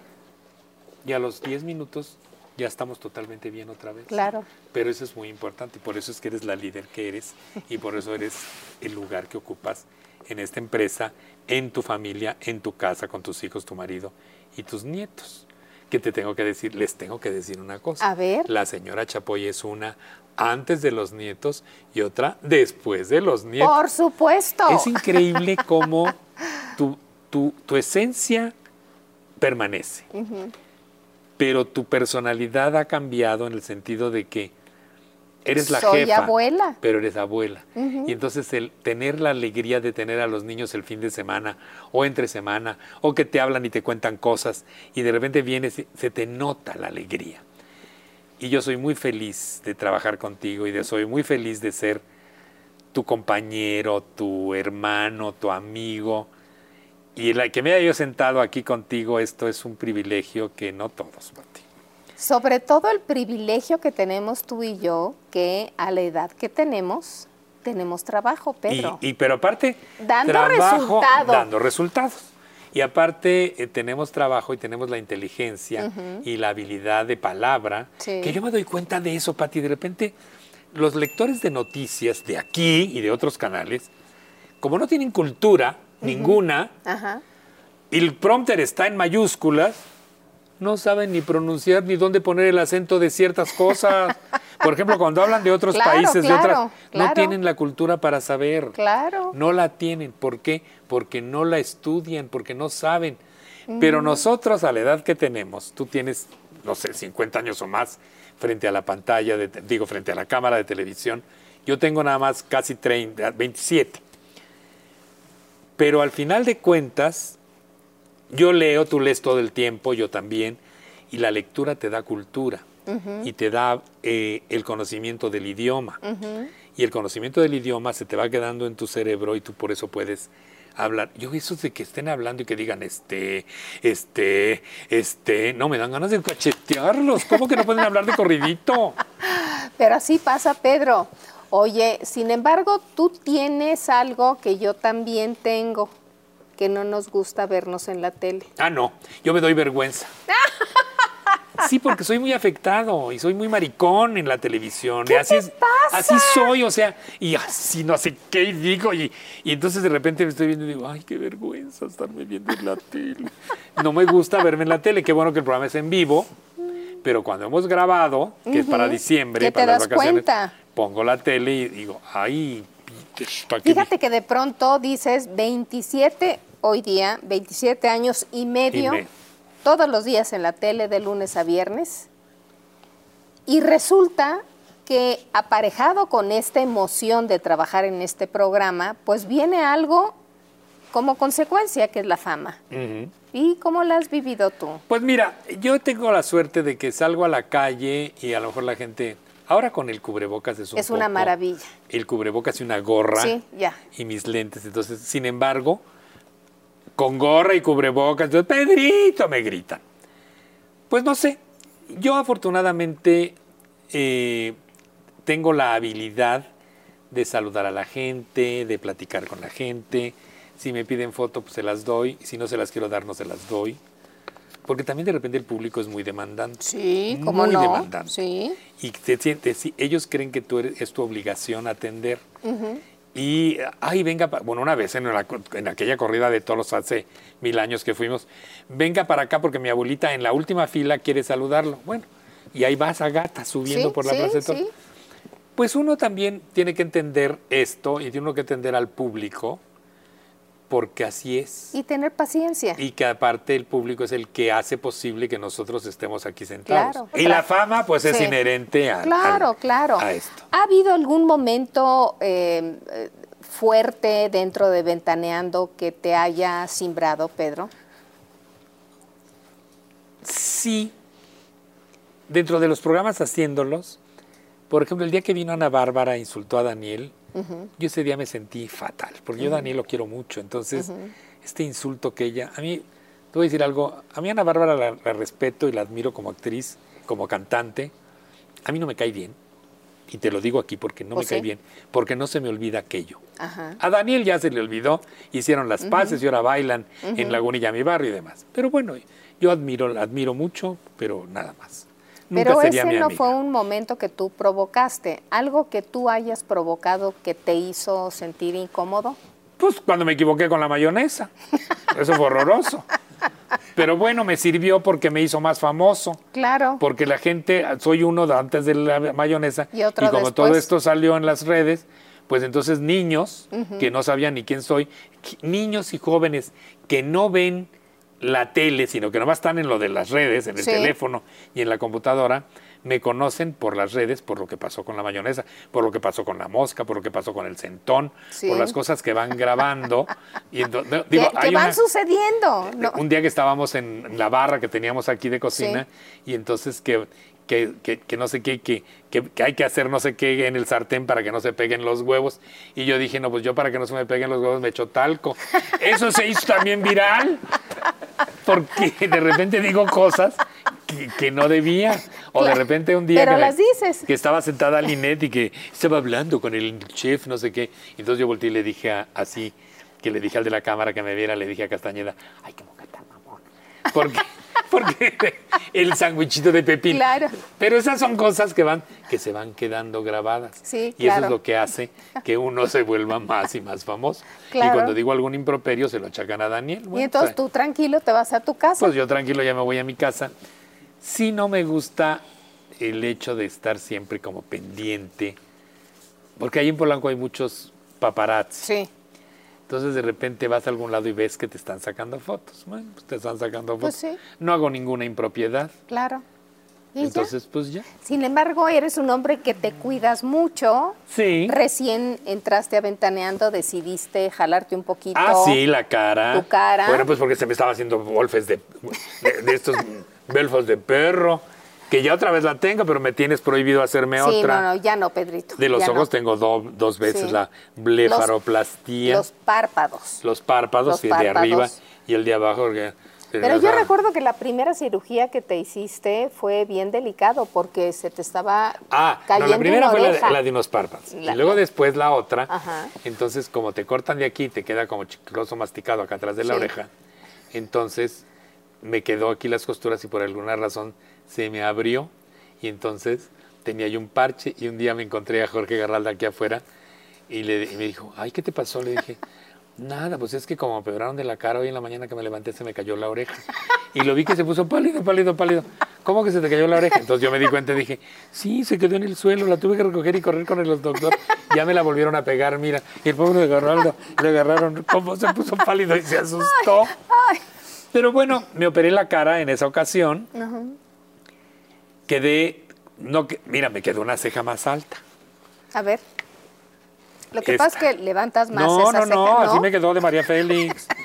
Speaker 3: y a los 10 minutos ya estamos totalmente bien otra vez.
Speaker 2: Claro.
Speaker 3: Pero eso es muy importante y por eso es que eres la líder que eres y por eso eres el lugar que ocupas en esta empresa, en tu familia, en tu casa, con tus hijos, tu marido y tus nietos. Que te tengo que decir, les tengo que decir una cosa.
Speaker 2: A ver.
Speaker 3: La señora Chapoy es una antes de los nietos y otra después de los nietos.
Speaker 2: Por supuesto.
Speaker 3: Es increíble cómo tu, tu, tu esencia permanece pero tu personalidad ha cambiado en el sentido de que eres la
Speaker 2: Soy
Speaker 3: jefa,
Speaker 2: abuela.
Speaker 3: pero eres abuela. Y entonces el tener la alegría de tener a los niños el fin de semana o entre semana o que te hablan y te cuentan cosas y de repente vienes, se te nota la alegría. Y yo soy muy feliz de trabajar contigo y de, soy muy feliz de ser tu compañero, tu hermano, tu amigo y la que me haya yo sentado aquí contigo, esto es un privilegio que no todos, Pati.
Speaker 2: Sobre todo el privilegio que tenemos tú y yo, que a la edad que tenemos, tenemos trabajo, Pedro.
Speaker 3: Y, pero aparte,
Speaker 2: dando
Speaker 3: trabajo,
Speaker 2: resultados.
Speaker 3: dando resultados. Y aparte eh, tenemos trabajo y tenemos la inteligencia y la habilidad de palabra,
Speaker 2: Sí.
Speaker 3: que yo me doy cuenta de eso, Pati. De repente, los lectores de noticias de aquí y de otros canales, como no tienen cultura ninguna,
Speaker 2: Ajá.
Speaker 3: y el prompter está en mayúsculas, no saben ni pronunciar ni dónde poner el acento de ciertas cosas. Por ejemplo, cuando hablan de otros
Speaker 2: Claro,
Speaker 3: países, de
Speaker 2: claro,
Speaker 3: otras, no tienen la cultura para saber.
Speaker 2: Claro.
Speaker 3: No la tienen. ¿Por qué? Porque no la estudian, porque no saben. Pero nosotros, a la edad que tenemos, tú tienes, no sé, 50 años o más frente a la pantalla, de, digo, frente a la cámara de televisión. Yo tengo nada más casi 30, 27. Pero al final de cuentas, yo leo, tú lees todo el tiempo, yo también, y la lectura te da cultura y te da eh, el conocimiento del idioma. Y el conocimiento del idioma se te va quedando en tu cerebro y tú por eso puedes hablar. Yo eso de que estén hablando y que digan este, este, este, no me dan ganas de cachetearlos. ¿Cómo que no pueden hablar de corridito?
Speaker 2: Pero así pasa, Pedro. Oye, sin embargo, tú tienes algo que yo también tengo, que no nos gusta vernos en la tele.
Speaker 3: Ah, no, yo me doy vergüenza. Sí, porque soy muy afectado y soy muy maricón en la televisión.
Speaker 2: ¿Qué
Speaker 3: así
Speaker 2: te
Speaker 3: es,
Speaker 2: pasa?
Speaker 3: Así soy, o sea, y así no sé qué y digo. Y, y entonces de repente me estoy viendo y digo, ay, qué vergüenza estarme viendo en la tele. No me gusta verme en la tele. Qué bueno que el programa es en vivo, pero cuando hemos grabado, que es para diciembre,
Speaker 2: te
Speaker 3: para las
Speaker 2: das
Speaker 3: vacaciones,
Speaker 2: cuenta.
Speaker 3: Pongo la tele y digo, ay, ¿para qué
Speaker 2: Fíjate que de pronto dices 27 hoy día, 27 años y medio,
Speaker 3: Y me-
Speaker 2: todos los días en la tele de lunes a viernes. Y resulta que aparejado con esta emoción de trabajar en este programa, pues viene algo como consecuencia, que es la fama. ¿Y cómo la has vivido tú?
Speaker 3: Pues mira, yo tengo la suerte de que salgo a la calle y a lo mejor la gente, ahora con el cubrebocas es un
Speaker 2: es una
Speaker 3: poco-
Speaker 2: maravilla.
Speaker 3: El cubrebocas y una gorra
Speaker 2: Sí, ya.
Speaker 3: y mis lentes. Entonces, sin embargo, con gorra y cubrebocas, entonces, Pedrito, me gritan. Pues no sé, yo afortunadamente eh, tengo la habilidad de saludar a la gente, de platicar con la gente. Si me piden foto, pues se las doy. Si no se las quiero dar, no se las doy. Porque también de repente el público es muy demandante.
Speaker 2: Sí, ¿cómo
Speaker 3: muy
Speaker 2: no?
Speaker 3: demandante.
Speaker 2: Sí.
Speaker 3: Y te sientes, sí, ellos creen que tú eres, es tu obligación atender. Y, ay, venga, bueno, una vez en, la en aquella corrida de toros hace mil años que fuimos, venga para acá porque mi abuelita en la última fila quiere saludarlo. Bueno, y ahí vas a gata subiendo
Speaker 2: Sí,
Speaker 3: por la
Speaker 2: sí,
Speaker 3: plaza de toros.
Speaker 2: sí.
Speaker 3: Pues uno también tiene que entender esto y tiene uno que entender al público porque así es.
Speaker 2: Y tener paciencia.
Speaker 3: Y que aparte el público es el que hace posible que nosotros estemos aquí sentados.
Speaker 2: Claro.
Speaker 3: Y la fama pues es
Speaker 2: Sí.
Speaker 3: inherente a,
Speaker 2: Claro,
Speaker 3: al-
Speaker 2: claro.
Speaker 3: a esto.
Speaker 2: ¿Ha habido algún momento eh, fuerte dentro de Ventaneando que te haya simbrado, Pedro?
Speaker 3: Sí, dentro de los programas haciéndolos, por ejemplo, el día que vino Ana Bárbara e insultó a Daniel, yo ese día me sentí fatal, porque yo a Daniel lo quiero mucho. Entonces, este insulto que ella, a mí, te voy a decir algo, a mí Ana Bárbara la, la respeto y la admiro como actriz, como cantante, a mí no me cae bien. Y te lo digo aquí porque no
Speaker 2: ¿Oh,
Speaker 3: me cae bien, porque no se me olvida aquello.
Speaker 2: Ajá.
Speaker 3: A Daniel ya se le olvidó, hicieron las paces y ahora bailan en Lagunilla, mi barrio y demás. Pero bueno, yo admiro, la admiro mucho, pero nada más. Nunca
Speaker 2: Pero
Speaker 3: sería
Speaker 2: ese
Speaker 3: mi
Speaker 2: no
Speaker 3: amiga.
Speaker 2: fue un momento que tú provocaste, algo que tú hayas provocado que te hizo sentir incómodo.
Speaker 3: Pues cuando me equivoqué con la mayonesa. Eso fue horroroso. Pero bueno, me sirvió porque me hizo más famoso.
Speaker 2: Claro.
Speaker 3: Porque la gente, soy uno de antes de la mayonesa.
Speaker 2: Y otro
Speaker 3: como
Speaker 2: después.
Speaker 3: todo esto salió en las redes, pues entonces niños que no sabían ni quién soy, niños y jóvenes que no ven la tele, sino que nomás están en lo de las redes, en el
Speaker 2: Sí.
Speaker 3: teléfono y en la computadora, me conocen por las redes, por lo que pasó con la mayonesa, por lo que pasó con la mosca, por lo que pasó con el centón,
Speaker 2: Sí.
Speaker 3: por las cosas que van grabando. y ento- no,
Speaker 2: Que,
Speaker 3: digo,
Speaker 2: que van
Speaker 3: una-
Speaker 2: sucediendo. ¿no?
Speaker 3: un día que estábamos en la barra que teníamos aquí de cocina y entonces que, que, que- que no sé qué, que, que- que hay que hacer no sé qué en el sartén para que no se peguen los huevos. Y yo dije, no, pues yo para que no se me peguen los huevos me echo talco. Eso se hizo también viral porque de repente digo cosas que, que no debía. O de repente un día
Speaker 2: pero
Speaker 3: que,
Speaker 2: las dices.
Speaker 3: que estaba sentada Linet y que estaba hablando con el chef, no sé qué. Entonces yo volteé y le dije a- así, que le dije al de la cámara que me viera, le dije a Castañeda, ay, qué boca tan mamón. Porque, porque el sándwichito de pepino.
Speaker 2: Claro.
Speaker 3: Pero esas son cosas que van, que se van quedando grabadas.
Speaker 2: Sí,
Speaker 3: y eso es lo que hace que uno se vuelva más y más famoso.
Speaker 2: Claro.
Speaker 3: Y cuando digo algún improperio, se lo achacan a Daniel.
Speaker 2: y
Speaker 3: Bueno,
Speaker 2: entonces
Speaker 3: pues,
Speaker 2: tú tranquilo te vas a tu casa.
Speaker 3: pues yo tranquilo ya me voy a mi casa. Sí no me gusta el hecho de estar siempre como pendiente, porque ahí en Polanco hay muchos paparazzi.
Speaker 2: sí.
Speaker 3: Entonces de repente vas a algún lado y ves que te están sacando fotos. Bueno, pues te están sacando fotos.
Speaker 2: Pues sí.
Speaker 3: No hago ninguna impropiedad.
Speaker 2: Claro. Y ya.
Speaker 3: Entonces, pues ya.
Speaker 2: Sin embargo, eres un hombre que te cuidas mucho.
Speaker 3: Sí.
Speaker 2: Recién entraste a Ventaneando, decidiste jalarte un poquito.
Speaker 3: Ah, sí, la cara.
Speaker 2: Tu cara.
Speaker 3: Bueno, pues porque se me estaba haciendo golfes de, de, de estos belfos de perro, que ya otra vez la tengo, pero me tienes prohibido hacerme
Speaker 2: Sí,
Speaker 3: otra.
Speaker 2: no, no, ya no, Pedrito.
Speaker 3: De los
Speaker 2: ya
Speaker 3: ojos
Speaker 2: no.
Speaker 3: tengo do- dos veces
Speaker 2: Sí.
Speaker 3: la blefaroplastía,
Speaker 2: Los
Speaker 3: los,
Speaker 2: párpados.
Speaker 3: párpados,
Speaker 2: los
Speaker 3: y el de arriba
Speaker 2: párpados.
Speaker 3: y el de abajo. porque-
Speaker 2: Pero
Speaker 3: o
Speaker 2: yo recuerdo que la primera cirugía que te hiciste fue bien delicado porque se te estaba
Speaker 3: Ah, no,
Speaker 2: cayendo
Speaker 3: la primera fue la, de- la de unos párpados.
Speaker 2: La-
Speaker 3: y luego después la otra.
Speaker 2: Ajá.
Speaker 3: Entonces, como te cortan de aquí, te queda como chicloso masticado acá atrás de la
Speaker 2: Sí.
Speaker 3: oreja. Entonces, me quedó aquí las costuras y por alguna razón se me abrió. Y entonces tenía yo un parche y un día me encontré a Jorge Garralda aquí afuera y, le, y me dijo, ay, ¿qué te pasó? Le dije, nada, pues es que como me pebraron de la cara hoy en la mañana que me levanté se me cayó la oreja. Y lo vi que se puso pálido, pálido, pálido. ¿Cómo que se te cayó la oreja? Entonces yo me di cuenta y dije, sí, se quedó en el suelo, la tuve que recoger y correr con el doctor. Ya me la volvieron a pegar, mira. Y el pobre de Garralda le agarraron, cómo se puso pálido y se asustó. Pero bueno, me operé la cara en esa ocasión. Quedé, no, que- mira, me quedó una ceja más alta.
Speaker 2: A ver, Lo que pasa es que levantas más
Speaker 3: No,
Speaker 2: esa
Speaker 3: no, no,
Speaker 2: ceja,
Speaker 3: así me quedó de María Félix.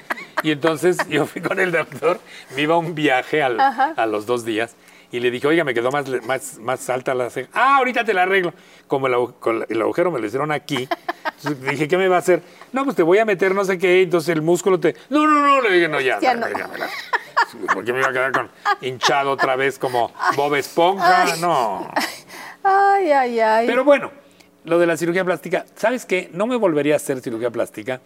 Speaker 3: Y entonces yo fui con el doctor, me iba a un viaje al- a los dos días y le dije, oiga, me quedó más, más, más alta la ceja. Ah, ahorita te la arreglo. Como el, con el agujero me lo hicieron aquí, entonces dije, ¿qué me va a hacer? No, pues te voy a meter no sé qué, entonces el músculo te... No, no, no, le dije, no, ya,
Speaker 2: Ya
Speaker 3: no,
Speaker 2: no.
Speaker 3: déjamela. Porque me iba a quedar con hinchado otra vez como Bob Esponja,
Speaker 2: Ay.
Speaker 3: no.
Speaker 2: Ay, ay, ay.
Speaker 3: Pero bueno, lo de la cirugía plástica, ¿sabes qué? No me volvería a hacer cirugía plástica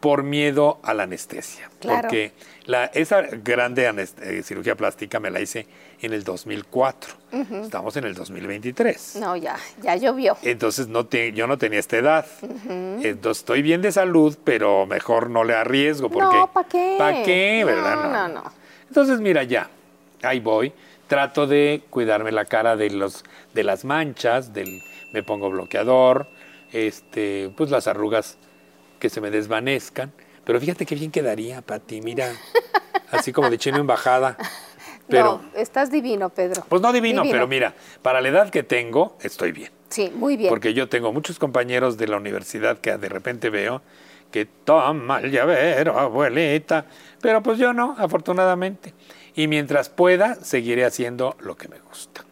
Speaker 3: por miedo a la anestesia.
Speaker 2: Claro.
Speaker 3: Porque la, esa grande eh, cirugía plástica me la hice en el 2004.
Speaker 2: Ujú.
Speaker 3: Estamos en el 2023.
Speaker 2: No, ya, ya llovió.
Speaker 3: Entonces no te- yo no tenía esta edad. Entonces estoy bien de salud, pero mejor no le arriesgo porque
Speaker 2: No, ¿para qué?
Speaker 3: ¿Para qué? ¿Verdad?
Speaker 2: No, no, no.
Speaker 3: Entonces, mira, ya, ahí voy. Trato de cuidarme la cara de los de las manchas, del, me pongo bloqueador, este, pues las arrugas que se me desvanezcan. Pero fíjate qué bien quedaría, Pati, mira, así como de chino en bajada. Pero,
Speaker 2: no, estás divino, Pedro.
Speaker 3: pues no divino, pero mira, para la edad que tengo, estoy bien.
Speaker 2: Sí, muy bien.
Speaker 3: Porque yo tengo muchos compañeros de la universidad que de repente veo que toma el llavero, abuelita. Pero pues yo no, afortunadamente. Y mientras pueda, seguiré haciendo lo que me gusta.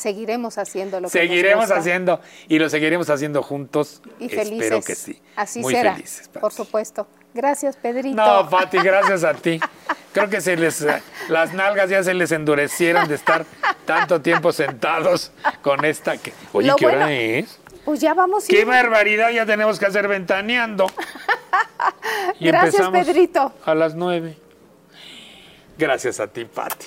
Speaker 2: Seguiremos haciendo lo que nos
Speaker 3: Seguiremos
Speaker 2: gusta.
Speaker 3: haciendo y lo seguiremos haciendo juntos.
Speaker 2: Y felices.
Speaker 3: Espero que sí.
Speaker 2: Así
Speaker 3: Muy
Speaker 2: será.
Speaker 3: felices.
Speaker 2: Por supuesto. Gracias, Pedrito.
Speaker 3: No, Pati, gracias a ti. Creo que se les, eh, las nalgas ya se les endurecieron de estar tanto tiempo sentados con esta. Que, oye,
Speaker 2: Lo
Speaker 3: ¿qué hora es?
Speaker 2: Pues ya vamos.
Speaker 3: ¡Qué
Speaker 2: ir.
Speaker 3: barbaridad! Ya tenemos que hacer ventaneando. Y
Speaker 2: Gracias, Pedrito.
Speaker 3: A las nueve. Gracias a ti, Pati.